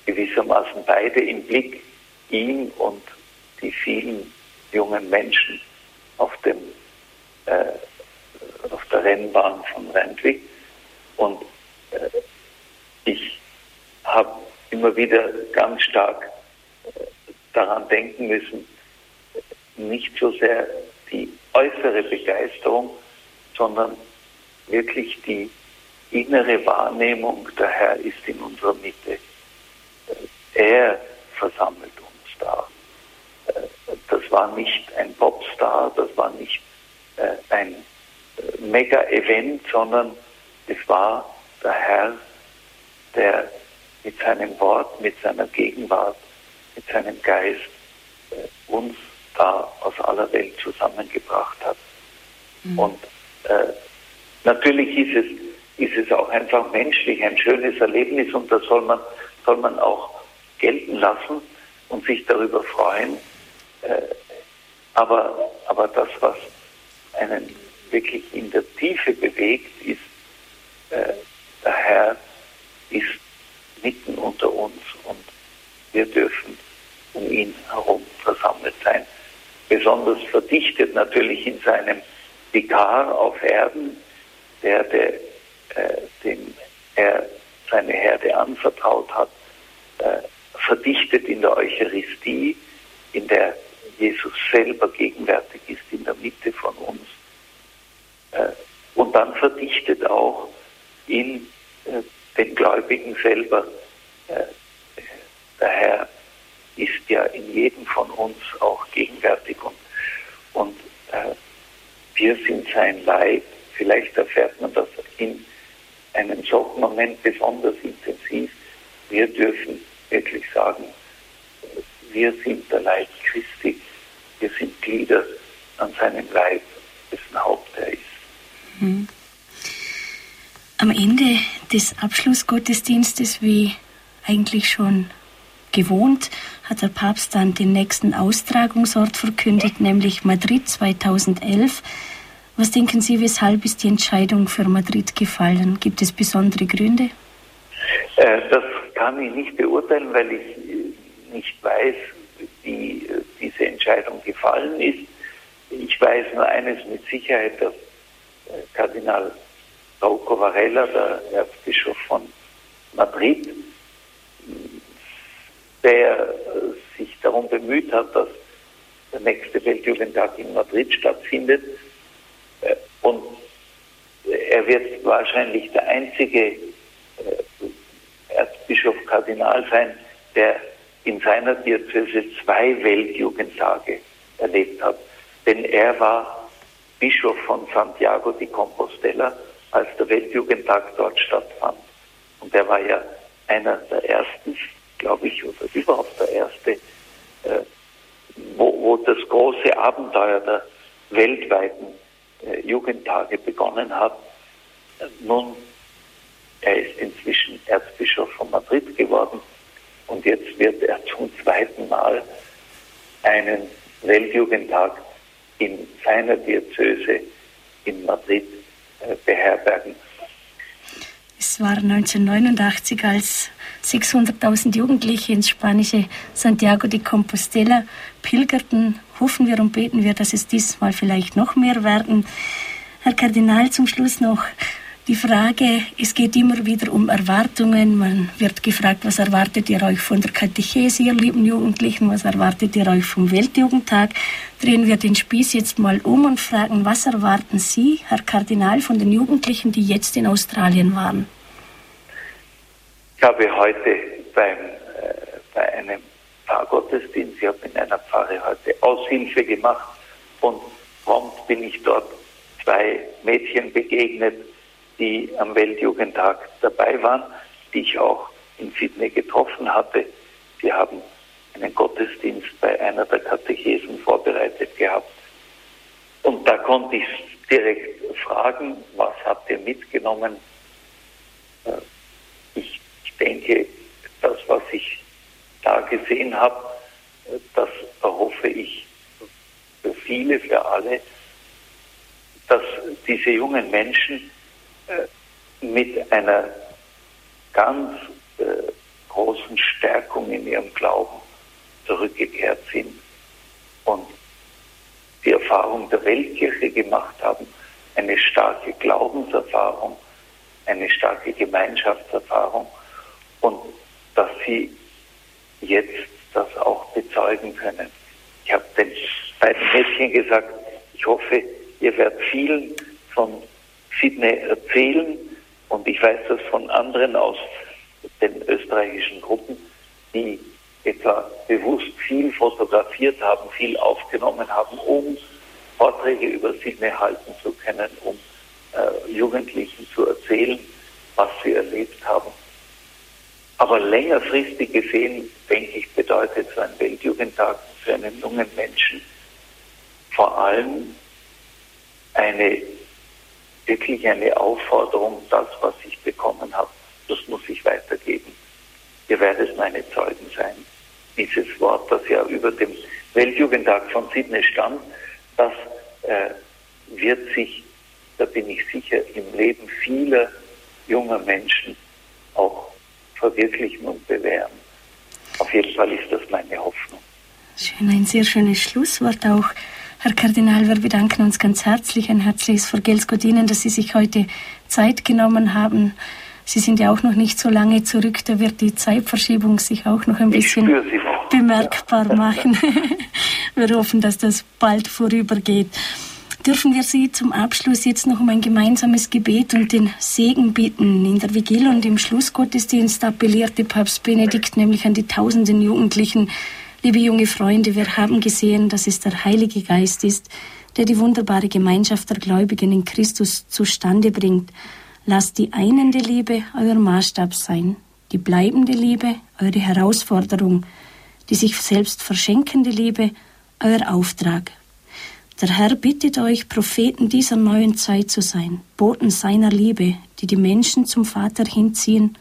[SPEAKER 27] gewissermaßen beide im Blick, ihn und die vielen jungen Menschen auf dem äh, auf der Rennbahn von Rentwig. Und äh, ich habe immer wieder ganz stark äh, daran denken müssen, nicht so sehr die äußere Begeisterung, sondern wirklich die innere Wahrnehmung, der Herr ist in unserer Mitte. Er versammelt uns da. Das war nicht ein Popstar, das war nicht äh, ein äh, Mega-Event, sondern es war der Herr, der mit seinem Wort, mit seiner Gegenwart, mit seinem Geist äh, uns da aus aller Welt zusammengebracht hat. Mhm. Und äh, natürlich ist es, ist es auch einfach menschlich ein schönes Erlebnis und das soll man, soll man auch gelten lassen und sich darüber freuen. Äh, aber, aber das, was einen wirklich in der Tiefe bewegt, ist, äh, der Herr ist mitten unter uns und wir dürfen um ihn herum versammelt sein. Besonders verdichtet natürlich in seinem Vikar auf Erden, der, der äh, dem er seine Herde anvertraut hat, äh, verdichtet in der Eucharistie, in der Jesus selber gegenwärtig ist in der Mitte von uns. Äh, und dann verdichtet auch in äh, den Gläubigen selber. Äh, der Herr ist ja in jedem von uns auch gegenwärtig und, und wir sind sein Leib. Vielleicht erfährt man das in einem solchen Moment besonders intensiv. Wir dürfen wirklich sagen, wir sind der Leib Christi, wir sind Glieder an seinem Leib, dessen Haupt er ist. Mhm.
[SPEAKER 1] Am Ende des Abschlussgottesdienstes, wie eigentlich schon gewohnt, hat der Papst dann den nächsten Austragungsort verkündet, nämlich Madrid 2011. Was denken Sie, weshalb ist die Entscheidung für Madrid gefallen? Gibt es besondere Gründe?
[SPEAKER 27] Äh, das kann ich nicht beurteilen, weil ich nicht weiß, wie äh, diese Entscheidung gefallen ist. Ich weiß nur eines mit Sicherheit, dass äh, Kardinal Rocco Varela, der Erzbischof von Madrid, der äh, sich darum bemüht hat, dass der nächste Weltjugendtag in Madrid stattfindet. Und er wird wahrscheinlich der einzige Erzbischof Kardinal sein, der in seiner Diözese zwei Weltjugendtage erlebt hat. Denn er war Bischof von Santiago de Compostela, als der Weltjugendtag dort stattfand. Und er war ja einer der ersten, glaube ich, oder überhaupt der erste, äh, wo, wo, das große Abenteuer der weltweiten äh, Jugendtage begonnen hat. Nun, er ist inzwischen Erzbischof von Madrid geworden und jetzt wird er zum zweiten Mal einen Weltjugendtag in seiner Diözese in Madrid äh, beherbergen.
[SPEAKER 1] Es war 1989, als 600.000 Jugendliche ins spanische Santiago de Compostela pilgerten. Hoffen wir und beten wir, dass es diesmal vielleicht noch mehr werden. Herr Kardinal, zum Schluss noch die Frage, es geht immer wieder um Erwartungen. Man wird gefragt, was erwartet ihr euch von der Katechese, ihr lieben Jugendlichen, was erwartet ihr euch vom Weltjugendtag? Drehen wir den Spieß jetzt mal um und fragen, was erwarten Sie, Herr Kardinal, von den Jugendlichen, die jetzt in Australien waren?
[SPEAKER 27] Ich habe heute beim, äh, bei einem Pfarrgottesdienst, ich habe in einer Pfarre heute Aushilfe gemacht und prompt bin ich dort zwei Mädchen begegnet, die am Weltjugendtag dabei waren, die ich auch in Sydney getroffen hatte. Sie haben einen Gottesdienst bei einer der Katechesen vorbereitet gehabt. Und da konnte ich direkt fragen, was habt ihr mitgenommen? Denke, das, was ich da gesehen habe, das erhoffe ich für viele, für alle, dass diese jungen Menschen äh, mit einer ganz äh, großen Stärkung in ihrem Glauben zurückgekehrt sind und die Erfahrung der Weltkirche gemacht haben, eine starke Glaubenserfahrung, eine starke Gemeinschaftserfahrung und dass sie jetzt das auch bezeugen können. Ich habe den beiden Mädchen gesagt, ich hoffe, ihr werdet vielen von Sydney erzählen und ich weiß das von anderen aus den österreichischen Gruppen, die etwa bewusst viel fotografiert haben, viel aufgenommen haben, um Vorträge über Sydney halten zu können, um äh, Jugendlichen zu erzählen, was sie erlebt haben. Aber längerfristig gesehen, denke ich, bedeutet so ein Weltjugendtag für einen jungen Menschen vor allem eine wirklich eine Aufforderung, das, was ich bekommen habe, das muss ich weitergeben. Ihr werdet meine Zeugen sein. Dieses Wort, das ja über dem Weltjugendtag von Sydney stand, das äh, wird sich, da bin ich sicher, im Leben vieler junger Menschen auch verwirklichen und bewähren. Auf jeden Fall ist das meine Hoffnung.
[SPEAKER 1] Schön, ein sehr schönes Schlusswort auch. Herr Kardinal, wir bedanken uns ganz herzlich, ein herzliches Vergelt's Gott Ihnen, dass Sie sich heute Zeit genommen haben. Sie sind ja auch noch nicht so lange zurück, da wird die Zeitverschiebung sich auch noch ein bisschen bemerkbar ja. machen. wir hoffen, dass das bald vorübergeht. Dürfen wir Sie zum Abschluss jetzt noch um ein gemeinsames Gebet und den Segen bitten? In der Vigil und im Schlussgottesdienst appellierte Papst Benedikt nämlich an die tausenden Jugendlichen, Liebe junge Freunde, wir haben gesehen, dass es der Heilige Geist ist, der die wunderbare Gemeinschaft der Gläubigen in Christus zustande bringt. Lasst die einende Liebe euer Maßstab sein, die bleibende Liebe eure Herausforderung, die sich selbst verschenkende Liebe euer Auftrag. Der Herr bittet euch, Propheten dieser neuen Zeit zu sein, Boten seiner Liebe, die die Menschen zum Vater hinziehen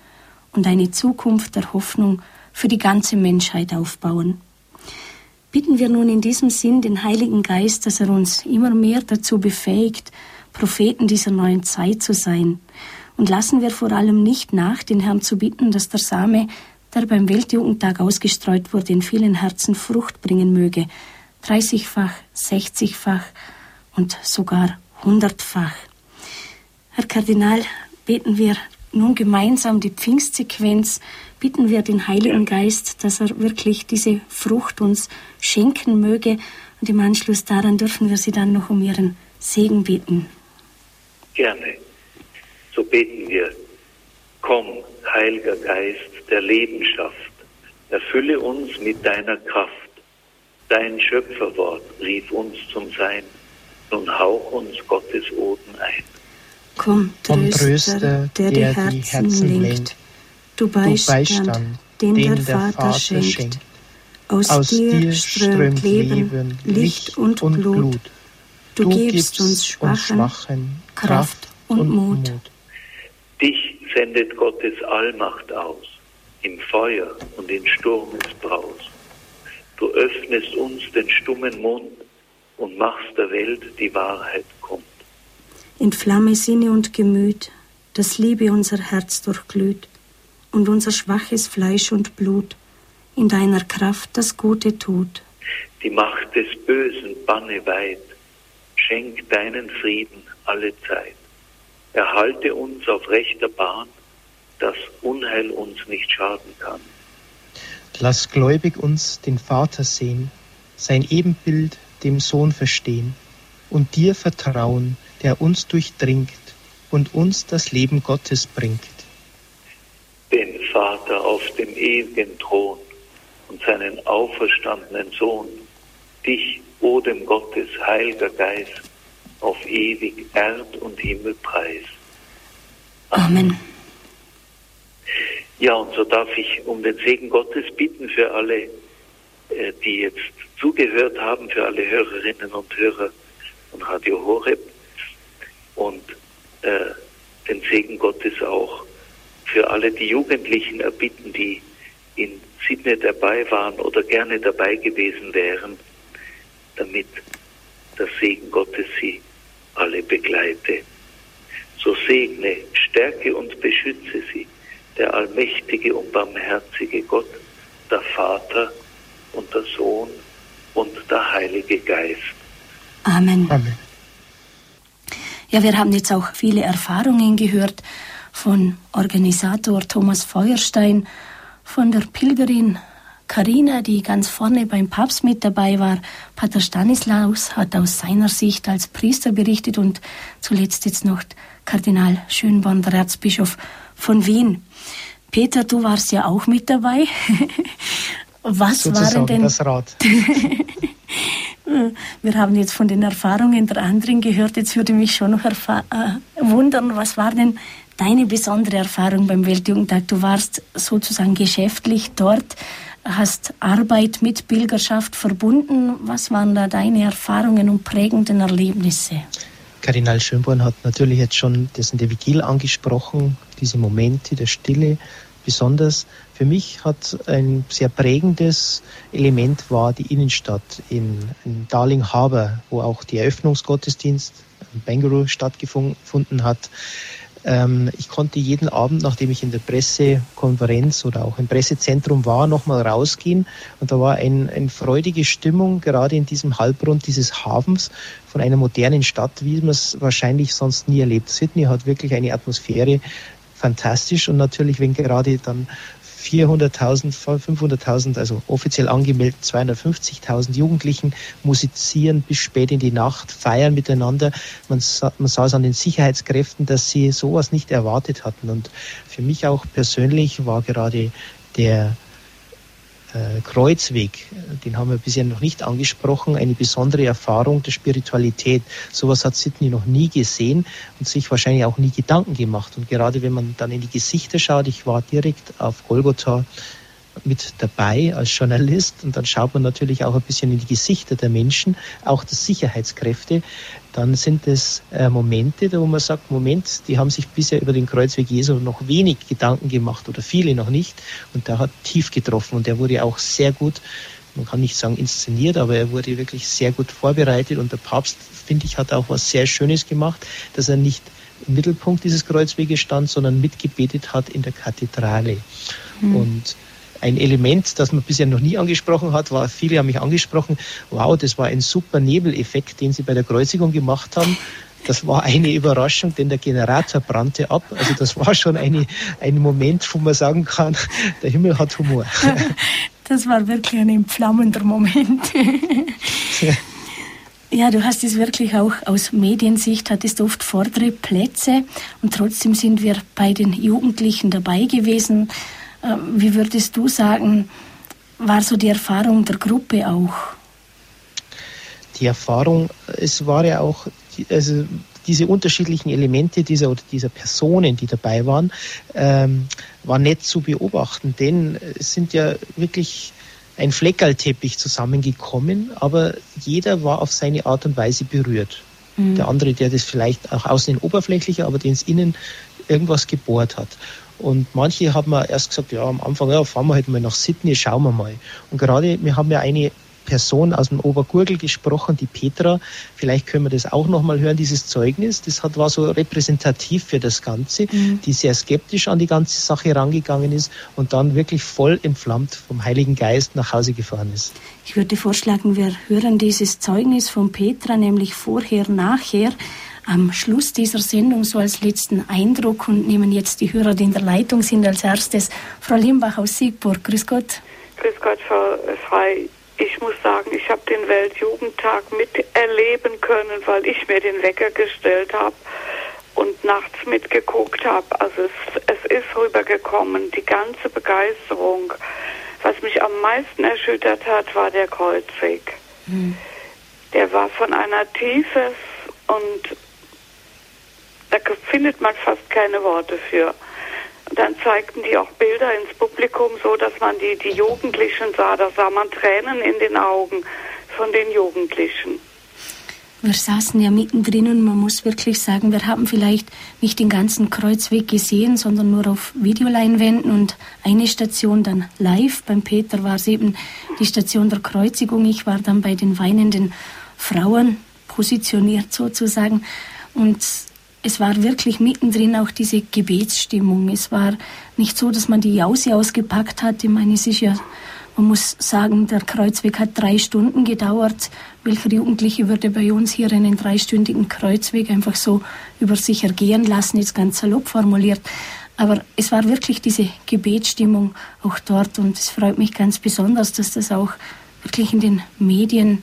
[SPEAKER 1] und eine Zukunft der Hoffnung für die ganze Menschheit aufbauen. Bitten wir nun in diesem Sinn den Heiligen Geist, dass er uns immer mehr dazu befähigt, Propheten dieser neuen Zeit zu sein. Und lassen wir vor allem nicht nach, den Herrn zu bitten, dass der Same, der beim Weltjugendtag ausgestreut wurde, in vielen Herzen Frucht bringen möge. Dreißigfach, sechzigfach und sogar hundertfach. Herr Kardinal, beten wir nun gemeinsam die Pfingstsequenz bitten wir den Heiligen Geist, dass er wirklich diese Frucht uns schenken möge. Und im Anschluss daran dürfen wir Sie dann noch um Ihren Segen bitten.
[SPEAKER 27] Gerne. So beten wir. Komm, Heiliger Geist der Lebenschaft, erfülle uns mit deiner Kraft. Dein Schöpferwort rief uns zum Sein. Nun hauch uns Gottes Oden ein.
[SPEAKER 1] Komm, Tröster, der, der die Herzen, die Herzen lenkt Du Beistand, Beistand den, den, der, Vater, schenkt. schenkt. Aus, Aus dir strömt Leben, Licht und, und Blut. Blut. Du, du gibst uns Schwachen, Schwachen Kraft und, und Mut. Mut.
[SPEAKER 27] Dich sendet Gottes Allmacht aus, im Feuer und in Sturmesbraus. Du öffnest uns den stummen Mund und machst der Welt die Wahrheit kund.
[SPEAKER 1] Entflamme Sinne und Gemüt, dass Liebe unser Herz durchglüht und unser schwaches Fleisch und Blut in deiner Kraft das Gute tut.
[SPEAKER 27] Die Macht des Bösen banne weit, schenk deinen Frieden alle Zeit. Erhalte uns auf rechter Bahn, dass Unheil uns nicht schaden kann.
[SPEAKER 2] Lass gläubig uns den Vater sehen, sein Ebenbild dem Sohn verstehen und dir vertrauen, der uns durchdringt und uns das Leben Gottes bringt
[SPEAKER 27] den Vater auf dem ewigen Thron und seinen auferstandenen Sohn, dich, o dem Gottes heiliger Geist, auf ewig Erd und Himmel preis.
[SPEAKER 1] Amen.
[SPEAKER 27] Ja, und so darf ich um den Segen Gottes bitten für alle, äh, die jetzt zugehört haben, für alle Hörerinnen und Hörer von Radio Horeb und äh, den Segen Gottes auch für alle die Jugendlichen erbitten, die in Sydney dabei waren oder gerne dabei gewesen wären, damit der Segen Gottes sie alle begleite. So segne, stärke und beschütze sie, der allmächtige und barmherzige Gott, der Vater und der Sohn und der Heilige Geist.
[SPEAKER 1] Amen. Amen. Ja, wir haben jetzt auch viele Erfahrungen gehört von Organisator Thomas Feuerstein, von der Pilgerin Karina, die ganz vorne beim Papst mit dabei war. Pater Stanislaus hat aus seiner Sicht als Priester berichtet und zuletzt jetzt noch Kardinal Schönborn, der Erzbischof von Wien. Peter, du warst ja auch mit dabei. Was waren denn
[SPEAKER 2] das Rad.
[SPEAKER 1] Wir haben jetzt von den Erfahrungen der anderen gehört. Jetzt würde mich schon noch äh, wundern, was war denn deine besondere Erfahrung beim Weltjugendtag? Du warst sozusagen geschäftlich dort, hast Arbeit mit Pilgerschaft verbunden. Was waren da deine Erfahrungen und prägenden Erlebnisse?
[SPEAKER 2] Kardinal Schönborn hat natürlich jetzt schon das in der Vigil angesprochen, diese Momente der Stille. Besonders für mich hat ein sehr prägendes Element war die Innenstadt in, in Darling Harbour, wo auch die Eröffnungsgottesdienst in Bangalore stattgefunden hat. Ähm, ich konnte jeden Abend, nachdem ich in der Pressekonferenz oder auch im Pressezentrum war, nochmal rausgehen. Und da war ein, eine freudige Stimmung, gerade in diesem Halbrund dieses Hafens von einer modernen Stadt, wie man es wahrscheinlich sonst nie erlebt. Sydney hat wirklich eine Atmosphäre, fantastisch und natürlich, wenn gerade dann 400.000, 500.000, also offiziell angemeldet 250.000 Jugendlichen musizieren bis spät in die Nacht, feiern miteinander. Man sah, man sah es an den Sicherheitskräften, dass sie sowas nicht erwartet hatten. Und für mich auch persönlich war gerade der äh, Kreuzweg, den haben wir bisher noch nicht angesprochen, eine besondere Erfahrung der Spiritualität. Sowas hat Sidney noch nie gesehen und sich wahrscheinlich auch nie Gedanken gemacht. Und gerade wenn man dann in die Gesichter schaut, ich war direkt auf Golgotha mit dabei als Journalist und dann schaut man natürlich auch ein bisschen in die Gesichter der Menschen, auch der Sicherheitskräfte, dann sind es äh, Momente, wo man sagt, Moment, die haben sich bisher über den Kreuzweg Jesu noch wenig Gedanken gemacht oder viele noch nicht und der hat tief getroffen und der wurde auch sehr gut, man kann nicht sagen inszeniert, aber er wurde wirklich sehr gut vorbereitet und der Papst, finde ich, hat auch was sehr Schönes gemacht, dass er nicht im Mittelpunkt dieses Kreuzweges stand, sondern mitgebetet hat in der Kathedrale. Mhm. Und ein Element, das man bisher noch nie angesprochen hat, war, viele haben mich angesprochen, wow, das war ein super Nebeleffekt, den sie bei der Kreuzigung gemacht haben. Das war eine Überraschung, denn der Generator brannte ab. Also das war schon eine, ein Moment, wo man sagen kann, der Himmel hat Humor.
[SPEAKER 1] Das war wirklich ein entflammender Moment. Ja, du hast es wirklich auch aus Mediensicht, hattest oft vordere Plätze und trotzdem sind wir bei den Jugendlichen dabei gewesen. Ähm, wie würdest du sagen, war so die Erfahrung der Gruppe auch?
[SPEAKER 2] Die Erfahrung, es war ja auch, also diese unterschiedlichen Elemente dieser oder dieser Personen, die dabei waren, ähm, war nett zu beobachten, denn es sind ja wirklich ein Fleckerlteppich zusammengekommen, aber jeder war auf seine Art und Weise berührt. Mhm. Der andere, der das vielleicht auch außen oberflächlicher, aber den es innen irgendwas gebohrt hat. Und manche haben mir erst gesagt, ja, am Anfang, ja, fahren wir halt mal nach Sydney, schauen wir mal. Und gerade, wir haben ja eine Person aus dem Obergurgel gesprochen, die Petra. Vielleicht können wir das auch nochmal hören, dieses Zeugnis. Das hat, war so repräsentativ für das Ganze, mhm. die sehr skeptisch an die ganze Sache herangegangen ist und dann wirklich voll entflammt vom Heiligen Geist nach Hause gefahren ist.
[SPEAKER 1] Ich würde vorschlagen, wir hören dieses Zeugnis von Petra, nämlich vorher, nachher am Schluss dieser Sendung so als letzten Eindruck und nehmen jetzt die Hörer, die in der Leitung sind, als erstes Frau Limbach aus Siegburg. Grüß Gott.
[SPEAKER 28] Grüß Gott, Frau Frei. Ich muss sagen, ich habe den Weltjugendtag miterleben können, weil ich mir den Wecker gestellt habe und nachts mitgeguckt habe. Also es, es ist rübergekommen, die ganze Begeisterung. Was mich am meisten erschüttert hat, war der Kreuzweg. Hm. Der war von einer Tiefe und da findet man fast keine Worte für. Und dann zeigten die auch Bilder ins Publikum, so dass man die, die Jugendlichen sah. Da sah man Tränen in den Augen von den Jugendlichen.
[SPEAKER 1] Wir saßen ja mittendrin und man muss wirklich sagen, wir haben vielleicht nicht den ganzen Kreuzweg gesehen, sondern nur auf Videoleinwänden und eine Station dann live. Beim Peter war es eben die Station der Kreuzigung. Ich war dann bei den weinenden Frauen positioniert sozusagen. Und es war wirklich mittendrin auch diese Gebetsstimmung. Es war nicht so, dass man die Jause ausgepackt hat. Ich meine, es ist ja, man muss sagen, der Kreuzweg hat drei Stunden gedauert. Welcher Jugendliche würde bei uns hier einen dreistündigen Kreuzweg einfach so über sich ergehen lassen, jetzt ganz salopp formuliert. Aber es war wirklich diese Gebetsstimmung auch dort und es freut mich ganz besonders, dass das auch wirklich in den Medien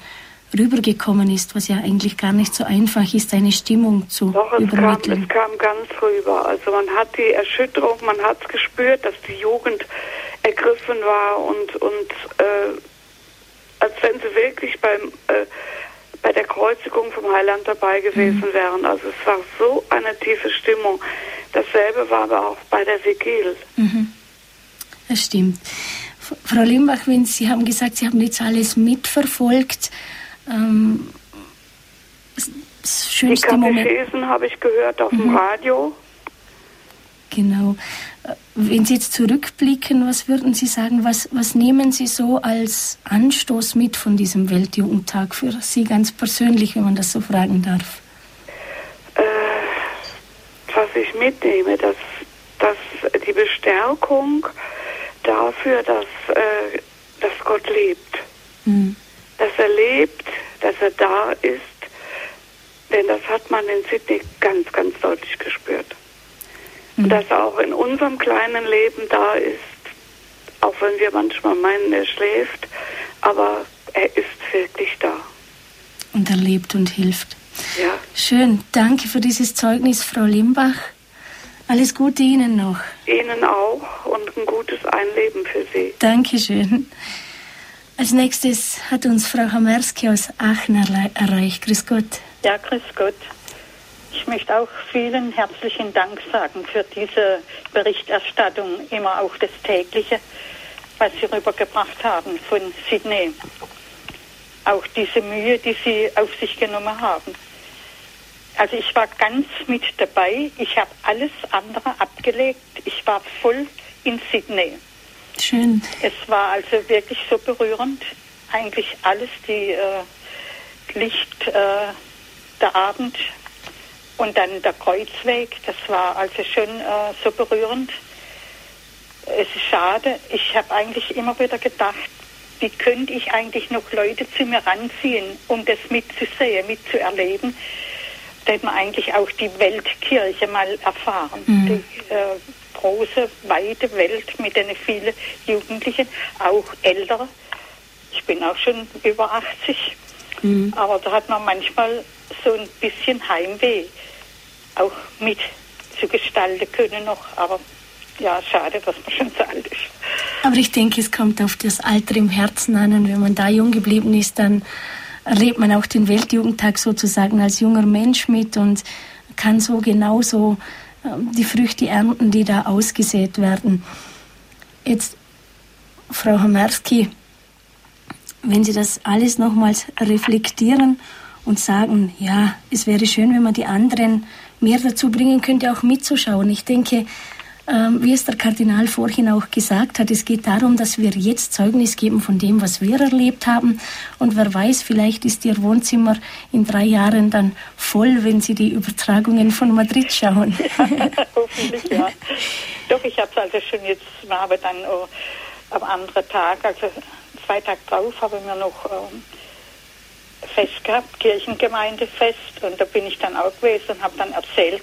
[SPEAKER 1] rübergekommen ist, was ja eigentlich gar nicht so einfach ist, eine Stimmung zu
[SPEAKER 28] Doch, es
[SPEAKER 1] übermitteln.
[SPEAKER 28] Kam, es kam ganz rüber. Also man hat die Erschütterung, man hat es gespürt, dass die Jugend ergriffen war und, und äh, als wenn sie wirklich beim, äh, bei der Kreuzigung vom Heiland dabei gewesen mhm. wären. Also es war so eine tiefe Stimmung. Dasselbe war aber auch bei der Vigil.
[SPEAKER 1] Mhm. Das stimmt. Frau Limbach, wenn Sie haben gesagt, Sie haben jetzt alles mitverfolgt. Ähm,
[SPEAKER 28] das schönste Die Katechesen habe ich gehört auf mhm. dem Radio.
[SPEAKER 1] Genau. Wenn Sie jetzt zurückblicken, was würden Sie sagen, was, was nehmen Sie so als Anstoß mit von diesem Weltjugendtag für Sie ganz persönlich, wenn man das so fragen darf?
[SPEAKER 28] Äh, was ich mitnehme, dass, dass die Bestärkung dafür, dass, äh, dass Gott lebt. Mhm. Dass er lebt, dass er da ist, denn das hat man in Sydney ganz, ganz deutlich gespürt. Mhm. Dass er auch in unserem kleinen Leben da ist, auch wenn wir manchmal meinen, er schläft, aber er ist wirklich da.
[SPEAKER 1] Und er lebt und hilft.
[SPEAKER 28] Ja.
[SPEAKER 1] Schön. Danke für dieses Zeugnis, Frau Limbach. Alles Gute Ihnen noch.
[SPEAKER 28] Ihnen auch und ein gutes Einleben für Sie.
[SPEAKER 1] Dankeschön. Als nächstes hat uns Frau Hamerski aus Aachen erreicht. Grüß Gott.
[SPEAKER 29] Ja, grüß Gott. Ich möchte auch vielen herzlichen Dank sagen für diese Berichterstattung, immer auch das tägliche, was Sie rübergebracht haben von Sydney. Auch diese Mühe, die Sie auf sich genommen haben. Also ich war ganz mit dabei. Ich habe alles andere abgelegt. Ich war voll in Sydney.
[SPEAKER 1] Schön.
[SPEAKER 29] Es war also wirklich so berührend. Eigentlich alles, die äh, Licht, äh, der Abend und dann der Kreuzweg. Das war also schon äh, so berührend. Es ist schade. Ich habe eigentlich immer wieder gedacht, wie könnte ich eigentlich noch Leute zu mir ranziehen, um das mitzusehen, mitzuerleben hätte man eigentlich auch die Weltkirche mal erfahren. Mhm. Die äh, große, weite Welt mit den vielen Jugendlichen, auch ältere. Ich bin auch schon über 80. Mhm. Aber da hat man manchmal so ein bisschen Heimweh auch mit zu gestalten können noch. Aber ja, schade, dass man schon so alt ist.
[SPEAKER 1] Aber ich denke, es kommt auf das Alter im Herzen an und wenn man da jung geblieben ist, dann erlebt man auch den Weltjugendtag sozusagen als junger Mensch mit und kann so genauso die Früchte ernten, die da ausgesät werden. Jetzt, Frau Hamerski, wenn Sie das alles nochmals reflektieren und sagen, ja, es wäre schön, wenn man die anderen mehr dazu bringen könnte, auch mitzuschauen. Ich denke, ähm, wie es der Kardinal vorhin auch gesagt hat, es geht darum, dass wir jetzt Zeugnis geben von dem, was wir erlebt haben. Und wer weiß, vielleicht ist Ihr Wohnzimmer in drei Jahren dann voll, wenn Sie die Übertragungen von Madrid schauen.
[SPEAKER 29] Hoffentlich, ja. Doch, ich habe es also schon jetzt, aber dann oh, am anderen Tag, also zwei Tage drauf, habe ich mir noch ähm, Fest gehabt, Kirchengemeindefest. Und da bin ich dann auch gewesen und habe dann erzählt,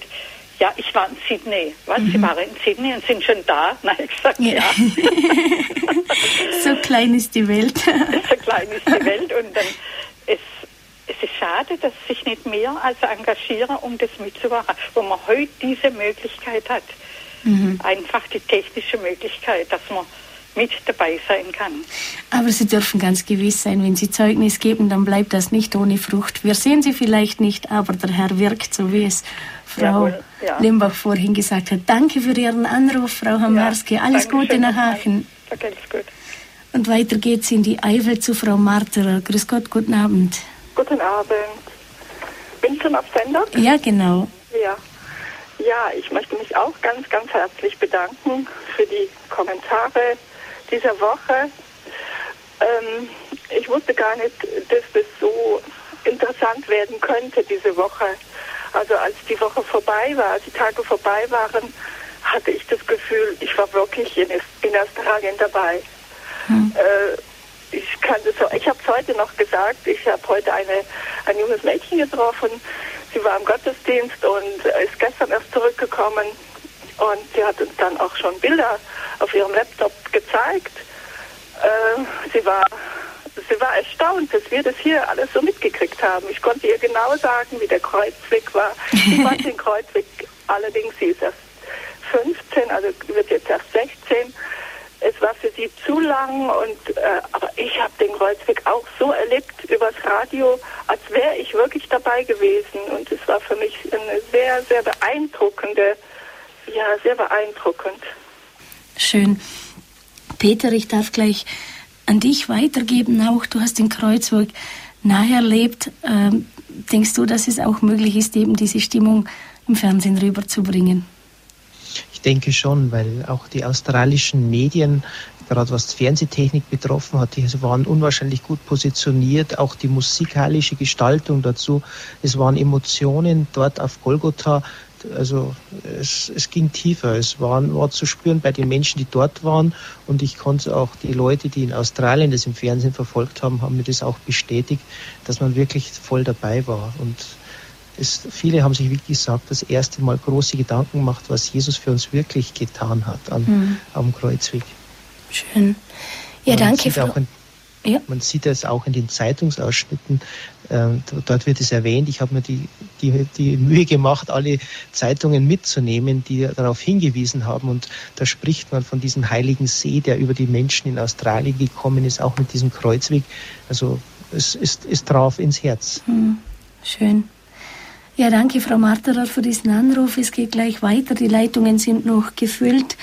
[SPEAKER 29] ja, ich war in Sydney. Was? Mhm. Sie waren in Sydney und sind schon da? Nein, ich gesagt, ja. ja.
[SPEAKER 1] so klein ist die Welt.
[SPEAKER 29] so klein ist die Welt und dann es, es ist schade, dass sich nicht mehr also engagieren, um das mitzumachen, wo man heute diese Möglichkeit hat. Mhm. Einfach die technische Möglichkeit, dass man mit dabei sein kann.
[SPEAKER 1] Aber Sie dürfen ganz gewiss sein, wenn Sie Zeugnis geben, dann bleibt das nicht ohne Frucht. Wir sehen Sie vielleicht nicht, aber der Herr wirkt, so wie es Frau ja. Limbach vorhin gesagt hat. Danke für Ihren Anruf, Frau Hamarski. Ja, alles Gute nach Aachen.
[SPEAKER 29] Okay, gut.
[SPEAKER 1] Und weiter geht's in die Eifel zu Frau Marterer. Grüß Gott, guten Abend.
[SPEAKER 30] Guten Abend. Bin schon auf Sender?
[SPEAKER 1] Ja, genau.
[SPEAKER 30] Ja. Ja, ich möchte mich auch ganz, ganz herzlich bedanken für die Kommentare dieser Woche. Ähm, ich wusste gar nicht, dass das so interessant werden könnte diese Woche. Also als die Woche vorbei war, als die Tage vorbei waren, hatte ich das Gefühl, ich war wirklich in, in Australien dabei. Hm. Äh, ich kann das so, ich habe es heute noch gesagt, ich habe heute eine, ein junges Mädchen getroffen, sie war im Gottesdienst und ist gestern erst zurückgekommen Und sie hat uns dann auch schon Bilder auf ihrem Laptop gezeigt. Äh, sie war sie war erstaunt, dass wir das hier alles so mitgekriegt haben. Ich konnte ihr genau sagen, wie der Kreuzweg war. Ich fand den Kreuzweg allerdings, sie ist erst 15, also wird jetzt erst 16. Es war für sie zu lang und äh, aber ich habe den Kreuzweg auch so erlebt übers Radio, als wäre ich wirklich dabei gewesen und es war für mich eine sehr sehr beeindruckende, ja sehr beeindruckend.
[SPEAKER 1] Schön. Peter, ich darf gleich an dich weitergeben auch. Du hast den Kreuzweg nahe erlebt. Ähm, denkst du, dass es auch möglich ist, eben diese Stimmung im Fernsehen rüberzubringen?
[SPEAKER 2] Ich denke schon, weil auch die australischen Medien, gerade was Fernsehtechnik betroffen hat, die waren unwahrscheinlich gut positioniert. Auch die musikalische Gestaltung dazu. Es waren Emotionen dort auf Golgotha, also es, es ging tiefer. Es war, war zu spüren bei den Menschen, die dort waren. Und ich konnte auch die Leute, die in Australien das im Fernsehen verfolgt haben, haben mir das auch bestätigt, dass man wirklich voll dabei war. Und es, viele haben sich, wie gesagt, das erste Mal große Gedanken gemacht, was Jesus für uns wirklich getan hat an, mhm. am Kreuzweg.
[SPEAKER 1] Schön. Ja, man danke. Frau.
[SPEAKER 2] Ja. Man sieht es auch in den Zeitungsausschnitten, dort wird es erwähnt. Ich habe mir die, die, die Mühe gemacht, alle Zeitungen mitzunehmen, die darauf hingewiesen haben. Und da spricht man von diesem heiligen See, der über die Menschen in Australien gekommen ist, auch mit diesem Kreuzweg. Also es ist, es traf ins Herz.
[SPEAKER 1] Hm, schön. Ja, danke, Frau Marterer, für diesen Anruf. Es geht gleich weiter. Die Leitungen sind noch gefüllt.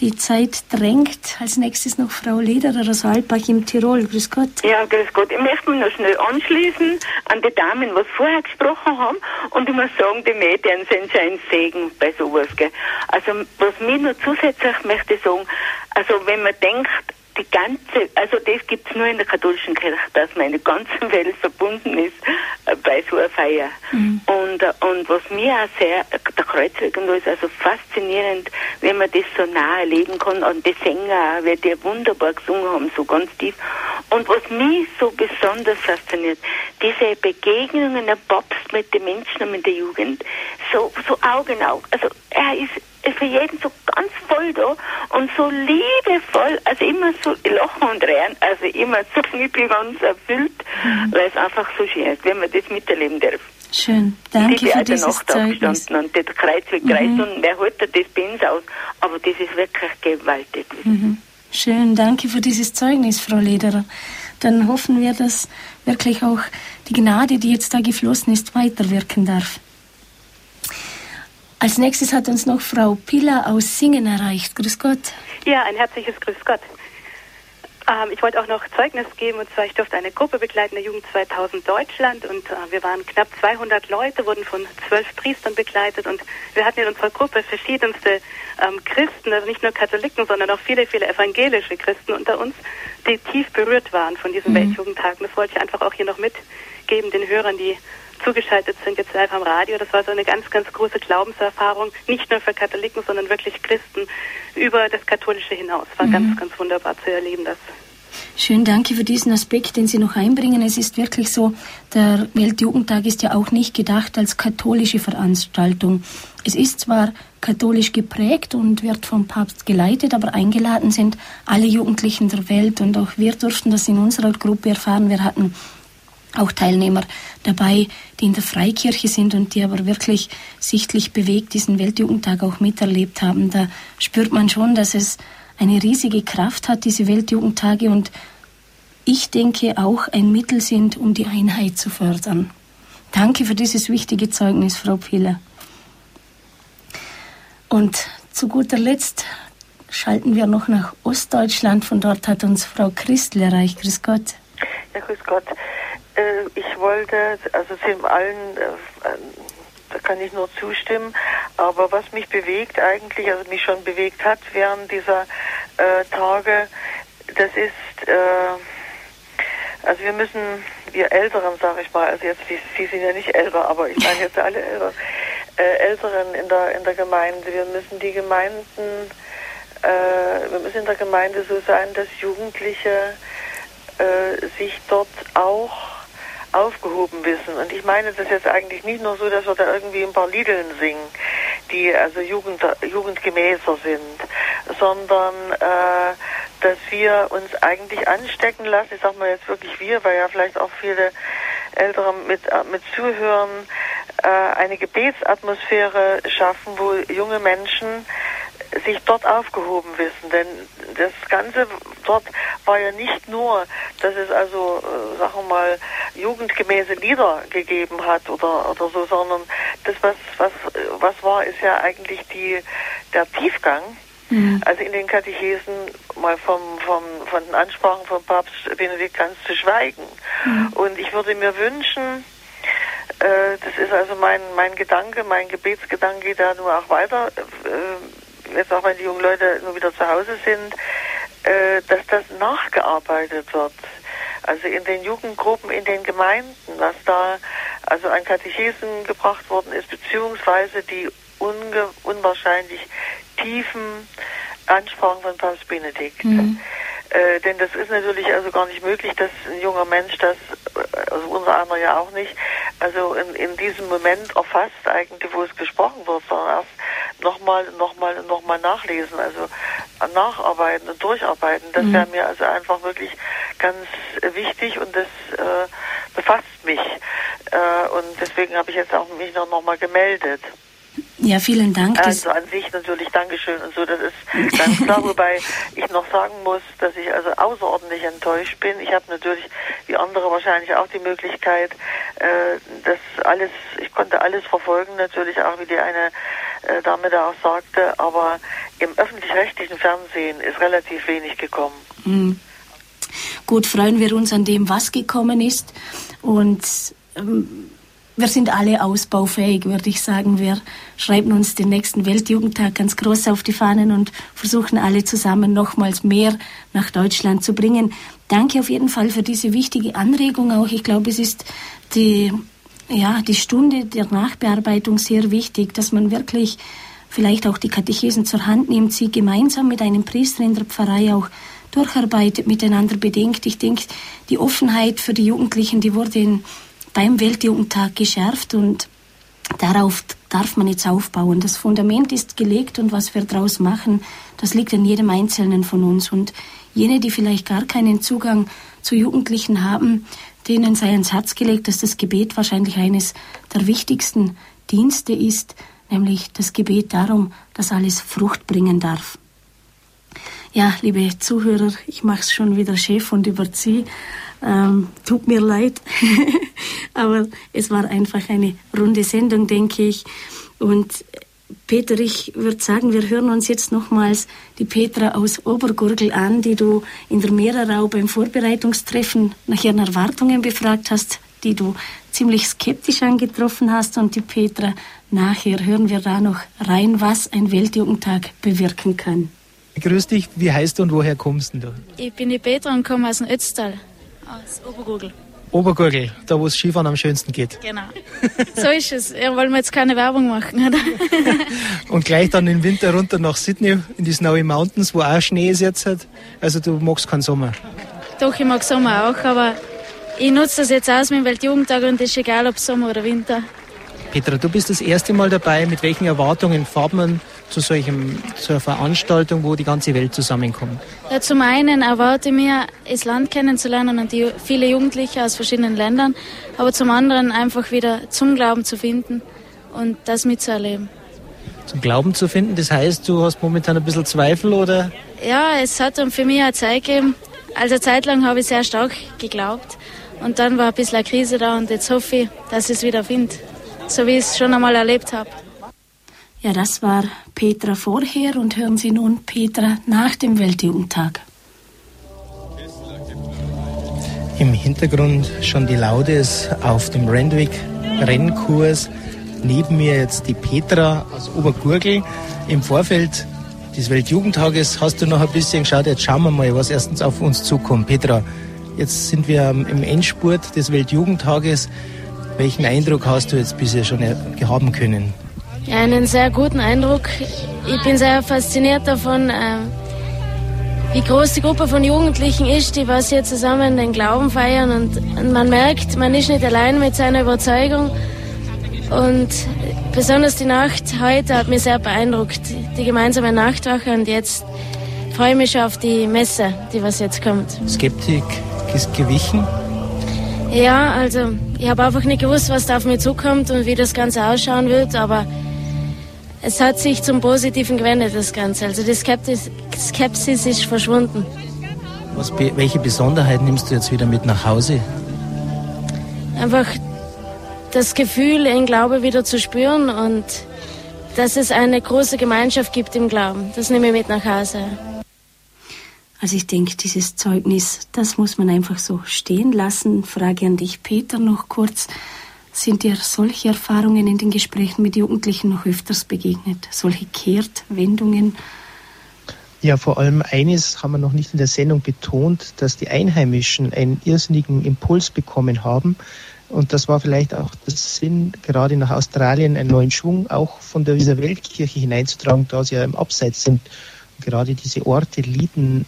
[SPEAKER 1] Die Zeit drängt. Als nächstes noch Frau Lederer aus Alpbach im Tirol. Grüß Gott.
[SPEAKER 31] Ja, grüß Gott. Ich möchte mich noch schnell anschließen an die Damen, was vorher gesprochen haben. Und ich muss sagen, die Medien sind schon ein Segen bei sowas. Gell. Also, was mir noch zusätzlich möchte sagen, also wenn man denkt, die ganze, also das gibt es nur in der katholischen Kirche, dass man in der ganzen Welt verbunden ist äh, bei so einer Feier. Mhm. Und, äh, und was mir auch sehr, der Kreuzweg und ist also faszinierend, wenn man das so nah erleben kann und die Sänger weil die wunderbar gesungen haben, so ganz tief. Und was mich so besonders fasziniert, diese Begegnungen der Papst mit den Menschen und mit der Jugend, so, so Augen in. Also er ist für jeden so ganz voll da und so liebevoll, also immer so lachen und rennen, also immer so knippig ganz erfüllt, mhm. weil es einfach so schön ist, wenn man das miterleben darf.
[SPEAKER 1] Schön, danke
[SPEAKER 31] ich
[SPEAKER 1] für dieses
[SPEAKER 31] Nacht
[SPEAKER 1] Zeugnis.
[SPEAKER 31] und der Kreuzweg mhm. drei Stunden, der holt das Benz aus, aber das ist wirklich gewaltig.
[SPEAKER 1] Mhm. Schön, danke für dieses Zeugnis, Frau Lederer. Dann hoffen wir, dass wirklich auch die Gnade, die jetzt da geflossen ist, weiterwirken darf. Als nächstes hat uns noch Frau Pilla aus Singen erreicht. Grüß Gott.
[SPEAKER 32] Ja, ein herzliches Grüß Gott. Ähm, ich wollte auch noch Zeugnis geben, und zwar ich durfte eine Gruppe begleiten, der Jugend 2000 Deutschland, und äh, wir waren knapp 200 Leute, wurden von zwölf Priestern begleitet, und wir hatten in unserer Gruppe verschiedenste ähm, Christen, also nicht nur Katholiken, sondern auch viele, viele evangelische Christen unter uns, die tief berührt waren von diesem mhm. Weltjugendtag. Und das wollte ich einfach auch hier noch mitgeben, den Hörern, die zugeschaltet sind jetzt live am Radio. Das war so eine ganz, ganz große Glaubenserfahrung, nicht nur für Katholiken, sondern wirklich Christen über das Katholische hinaus. War mhm. ganz, ganz wunderbar zu erleben, das.
[SPEAKER 1] Schön, danke für diesen Aspekt, den Sie noch einbringen. Es ist wirklich so, der Weltjugendtag ist ja auch nicht gedacht als katholische Veranstaltung. Es ist zwar katholisch geprägt und wird vom Papst geleitet, aber eingeladen sind alle Jugendlichen der Welt und auch wir durften das in unserer Gruppe erfahren. Wir hatten auch Teilnehmer dabei, die in der Freikirche sind und die aber wirklich sichtlich bewegt diesen Weltjugendtag auch miterlebt haben. Da spürt man schon, dass es eine riesige Kraft hat, diese Weltjugendtage und ich denke auch ein Mittel sind, um die Einheit zu fördern. Danke für dieses wichtige Zeugnis, Frau Piller. Und zu guter Letzt schalten wir noch nach Ostdeutschland. Von dort hat uns Frau Christel erreicht. Grüß Gott.
[SPEAKER 33] Ja, grüß Gott. Äh, ich wollte, also sind allen, äh, da kann ich nur zustimmen, aber was mich bewegt eigentlich, also mich schon bewegt hat während dieser äh, Tage, das ist, äh, also wir müssen, wir Älteren, sage ich mal, also jetzt, Sie, Sie sind ja nicht älter, aber ich meine jetzt alle Älteren, äh, Älteren in der, in der Gemeinde, wir müssen die Gemeinden, äh, wir müssen in der Gemeinde so sein, dass Jugendliche äh, sich dort auch aufgehoben wissen. Und ich meine das jetzt eigentlich nicht nur so, dass wir da irgendwie ein paar Liedeln singen. die also Jugend, jugendgemäßer sind, sondern äh, dass wir uns eigentlich anstecken lassen, ich sag mal jetzt wirklich wir, weil ja vielleicht auch viele Ältere mit, äh, mit zuhören, äh, eine Gebetsatmosphäre schaffen, wo junge Menschen sich dort aufgehoben wissen. Denn das Ganze dort war ja nicht nur, dass es also, äh, sagen wir mal, jugendgemäße Lieder gegeben hat oder, oder so, sondern das, was, was, was war, ist ja eigentlich die, der Tiefgang. Mhm. Also in den Katechesen mal vom, vom, von den Ansprachen von Papst Benedikt ganz zu schweigen. Mhm. Und ich würde mir wünschen, äh, das ist also mein, mein Gedanke, mein Gebetsgedanke, der nur auch weiter äh, jetzt auch wenn die jungen Leute nur wieder zu Hause sind, äh, dass das nachgearbeitet wird. Also in den Jugendgruppen, in den Gemeinden, was da also an Katechesen gebracht worden ist, beziehungsweise die unwahrscheinlich tiefen Ansprachen von Papst Benedikt. Mhm. Äh, denn das ist natürlich also gar nicht möglich, dass ein junger Mensch das, äh, also unser einer ja auch nicht, also in, in diesem Moment erfasst eigentlich, wo es gesprochen wird, sondern erst nochmal, nochmal, nochmal nachlesen, also nacharbeiten und durcharbeiten. Das mhm. wäre mir also einfach wirklich ganz wichtig und das äh, befasst mich. Äh, und deswegen habe ich jetzt auch mich noch, noch mal gemeldet.
[SPEAKER 1] Ja, vielen Dank.
[SPEAKER 33] Also an sich natürlich Dankeschön und so, das ist ganz klar, wobei ich noch sagen muss, dass ich also außerordentlich enttäuscht bin. Ich habe natürlich, wie andere wahrscheinlich auch die Möglichkeit, äh, das alles, ich konnte alles verfolgen, natürlich auch, wie die eine äh, Dame da auch sagte, aber im öffentlich-rechtlichen Fernsehen ist relativ wenig gekommen.
[SPEAKER 1] Mhm. Gut, freuen wir uns an dem, was gekommen ist und ähm, wir sind alle ausbaufähig, würde ich sagen. Wir schreiben uns den nächsten Weltjugendtag ganz groß auf die Fahnen und versuchen alle zusammen nochmals mehr nach Deutschland zu bringen. Danke auf jeden Fall für diese wichtige Anregung auch. Ich glaube, es ist die, ja, die Stunde der Nachbearbeitung sehr wichtig, dass man wirklich vielleicht auch die Katechesen zur Hand nimmt, sie gemeinsam mit einem Priester in der Pfarrei auch durcharbeitet, miteinander bedenkt. Ich denke, die Offenheit für die Jugendlichen, die wurde in beim Weltjugendtag geschärft und darauf darf man jetzt aufbauen. Das Fundament ist gelegt und was wir daraus machen, das liegt an jedem Einzelnen von uns. Und jene, die vielleicht gar keinen Zugang zu Jugendlichen haben, denen sei ans Herz gelegt, dass das Gebet wahrscheinlich eines der wichtigsten Dienste ist, nämlich das Gebet darum, dass alles Frucht bringen darf. Ja, liebe Zuhörer, ich mache es schon wieder Chef und überziehe. Ähm, tut mir leid, aber es war einfach eine runde Sendung, denke ich. Und Peter, ich würde sagen, wir hören uns jetzt nochmals die Petra aus Obergurgel an, die du in der Mehrerau beim Vorbereitungstreffen nach ihren Erwartungen befragt hast, die du ziemlich skeptisch angetroffen hast. Und die Petra, nachher hören wir da noch rein, was ein Weltjugendtag bewirken kann.
[SPEAKER 8] Grüß dich, wie heißt du und woher kommst du?
[SPEAKER 12] Ich bin die Petra und komme aus dem Ötztal. Aus Obergurgel.
[SPEAKER 8] Obergurgel, da wo es Skifahren am schönsten geht.
[SPEAKER 12] Genau. So ist es. Ja, wollen wir jetzt keine Werbung machen, oder?
[SPEAKER 8] Und gleich dann im Winter runter nach Sydney in die Snowy Mountains, wo auch Schnee ist jetzt. Also du magst keinen Sommer.
[SPEAKER 12] Doch, ich mag Sommer auch, aber ich nutze das jetzt aus mit dem Weltjugendtag und es ist egal, ob Sommer oder Winter.
[SPEAKER 8] Petra, du bist das erste Mal dabei. Mit welchen Erwartungen fährt man zu solchem, zu einer Veranstaltung, wo die ganze Welt zusammenkommt?
[SPEAKER 12] Ja, zum einen erwarte ich mir, das Land kennenzulernen und die viele Jugendliche aus verschiedenen Ländern, aber zum anderen einfach wieder zum Glauben zu finden und das mitzuerleben.
[SPEAKER 8] Zum Glauben zu finden, das heißt, du hast momentan ein bisschen Zweifel oder?
[SPEAKER 12] Ja, es hat dann für mich eine Zeit gegeben. Also Zeit lang habe ich sehr stark geglaubt und dann war ein bisschen eine Krise da und jetzt hoffe ich, dass ich es wieder finde, so wie ich es schon einmal erlebt habe.
[SPEAKER 1] Ja, das war Petra vorher und hören Sie nun Petra nach dem Weltjugendtag.
[SPEAKER 8] Im Hintergrund schon die Laudes auf dem Randwick Rennkurs. Neben mir jetzt die Petra aus Obergurgel. Im Vorfeld des Weltjugendtages hast du noch ein bisschen geschaut. Jetzt schauen wir mal, was erstens auf uns zukommt. Petra, jetzt sind wir im Endspurt des Weltjugendtages. Welchen Eindruck hast du jetzt bisher schon haben können?
[SPEAKER 12] Ja, einen sehr guten Eindruck. Ich bin sehr fasziniert davon, äh, wie groß die Gruppe von Jugendlichen ist, die was hier zusammen den Glauben feiern. Und, und man merkt, man ist nicht allein mit seiner Überzeugung. Und Besonders die Nacht heute hat mich sehr beeindruckt. Die gemeinsame Nachtwache und jetzt freue ich mich schon auf die Messe, die was jetzt kommt.
[SPEAKER 8] Skeptik ist gewichen?
[SPEAKER 12] Ja, also ich habe einfach nicht gewusst, was da auf mich zukommt und wie das Ganze ausschauen wird, aber es hat sich zum Positiven gewendet, das Ganze. Also die Skepsis, Skepsis ist verschwunden.
[SPEAKER 8] Was, welche Besonderheit nimmst du jetzt wieder mit nach Hause?
[SPEAKER 12] Einfach das Gefühl, in Glaube wieder zu spüren und dass es eine große Gemeinschaft gibt im Glauben. Das nehme ich mit nach Hause.
[SPEAKER 1] Also ich denke, dieses Zeugnis, das muss man einfach so stehen lassen. Frage an dich, Peter, noch kurz. Sind dir solche Erfahrungen in den Gesprächen mit Jugendlichen noch öfters begegnet? Solche Kehrtwendungen?
[SPEAKER 2] Ja, vor allem eines haben wir noch nicht in der Sendung betont, dass die Einheimischen einen irrsinnigen Impuls bekommen haben. Und das war vielleicht auch der Sinn, gerade nach Australien einen neuen Schwung auch von dieser Weltkirche hineinzutragen, da sie ja im Abseits sind gerade diese Orte Leeden,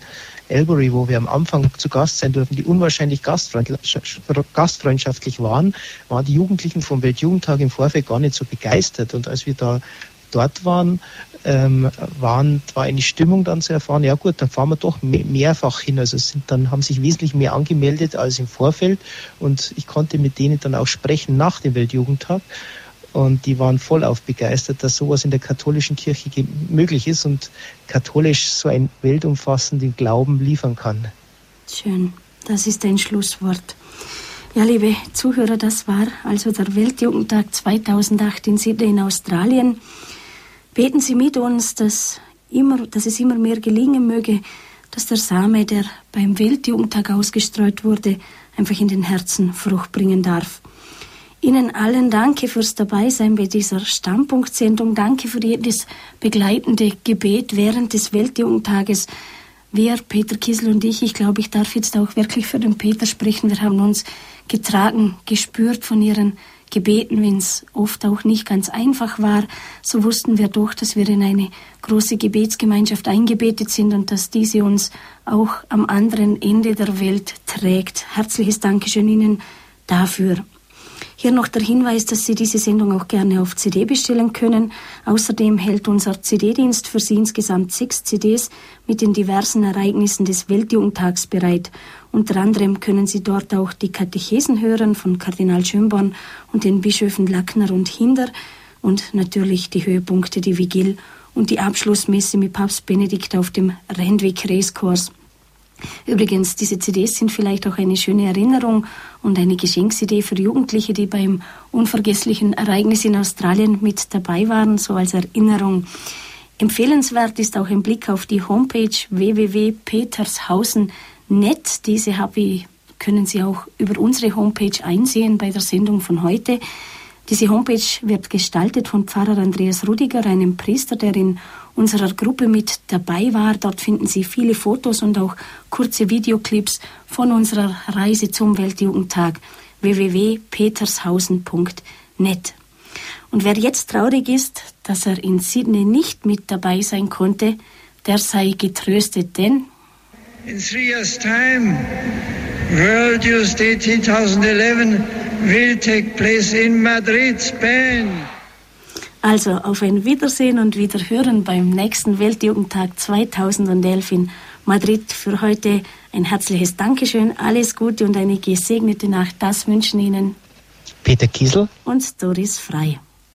[SPEAKER 2] Elbury, wo wir am Anfang zu Gast sein dürfen, die unwahrscheinlich gastfreundschaftlich waren, waren die Jugendlichen vom Weltjugendtag im Vorfeld gar nicht so begeistert. Und als wir da dort waren, ähm, waren, war eine Stimmung dann zu erfahren, ja gut, dann fahren wir doch mehrfach hin. Also sind, dann haben sich wesentlich mehr angemeldet als im Vorfeld und ich konnte mit denen dann auch sprechen nach dem Weltjugendtag. Und die waren vollauf begeistert, dass sowas in der katholischen Kirche möglich ist und katholisch so einen weltumfassenden Glauben liefern kann.
[SPEAKER 1] Schön, das ist ein Schlusswort. Ja, liebe Zuhörer, das war also der Weltjugendtag 2008 in Sydney in Australien. Beten Sie mit uns, dass, immer, dass es immer mehr gelingen möge, dass der Same, der beim Weltjugendtag ausgestreut wurde, einfach in den Herzen Frucht bringen darf. Ihnen allen danke fürs Dabeisein bei dieser Standpunktsendung. Danke für jedes begleitende Gebet während des Weltjugendtages. Wir, Peter Kiesel und ich, ich glaube, ich darf jetzt auch wirklich für den Peter sprechen. Wir haben uns getragen, gespürt von Ihren Gebeten, wenn es oft auch nicht ganz einfach war. So wussten wir doch, dass wir in eine große Gebetsgemeinschaft eingebetet sind und dass diese uns auch am anderen Ende der Welt trägt. Herzliches Dankeschön Ihnen dafür. Hier noch der Hinweis, dass Sie diese Sendung auch gerne auf CD bestellen können. Außerdem hält unser CD-Dienst für Sie insgesamt sechs CDs mit den diversen Ereignissen des Weltjugendtags bereit. Unter anderem können Sie dort auch die Katechesen hören von Kardinal Schönborn und den Bischöfen Lackner und Hinder und natürlich die Höhepunkte, die Vigil und die Abschlussmesse mit Papst Benedikt auf dem Rendweg Racekurs. Übrigens, diese CDs sind vielleicht auch eine schöne Erinnerung und eine Geschenksidee für Jugendliche, die beim unvergesslichen Ereignis in Australien mit dabei waren, so als Erinnerung. Empfehlenswert ist auch ein Blick auf die Homepage www.petershausen.net. Diese ich, können Sie auch über unsere Homepage einsehen bei der Sendung von heute. Diese Homepage wird gestaltet von Pfarrer Andreas Rudiger, einem Priester, der in unserer Gruppe mit dabei war. Dort finden Sie viele Fotos und auch kurze Videoclips von unserer Reise zum Weltjugendtag www.petershausen.net. Und wer jetzt traurig ist, dass er in Sydney nicht mit dabei sein konnte, der sei getröstet, denn
[SPEAKER 34] in three years time, World Youth Day 2011 will take place in Madrid, Spain.
[SPEAKER 1] Also auf ein Wiedersehen und Wiederhören beim nächsten Weltjugendtag 2011 in Madrid. Für heute ein herzliches Dankeschön, alles Gute und eine gesegnete Nacht. Das wünschen Ihnen
[SPEAKER 2] Peter Kiesel
[SPEAKER 1] und Doris Frei.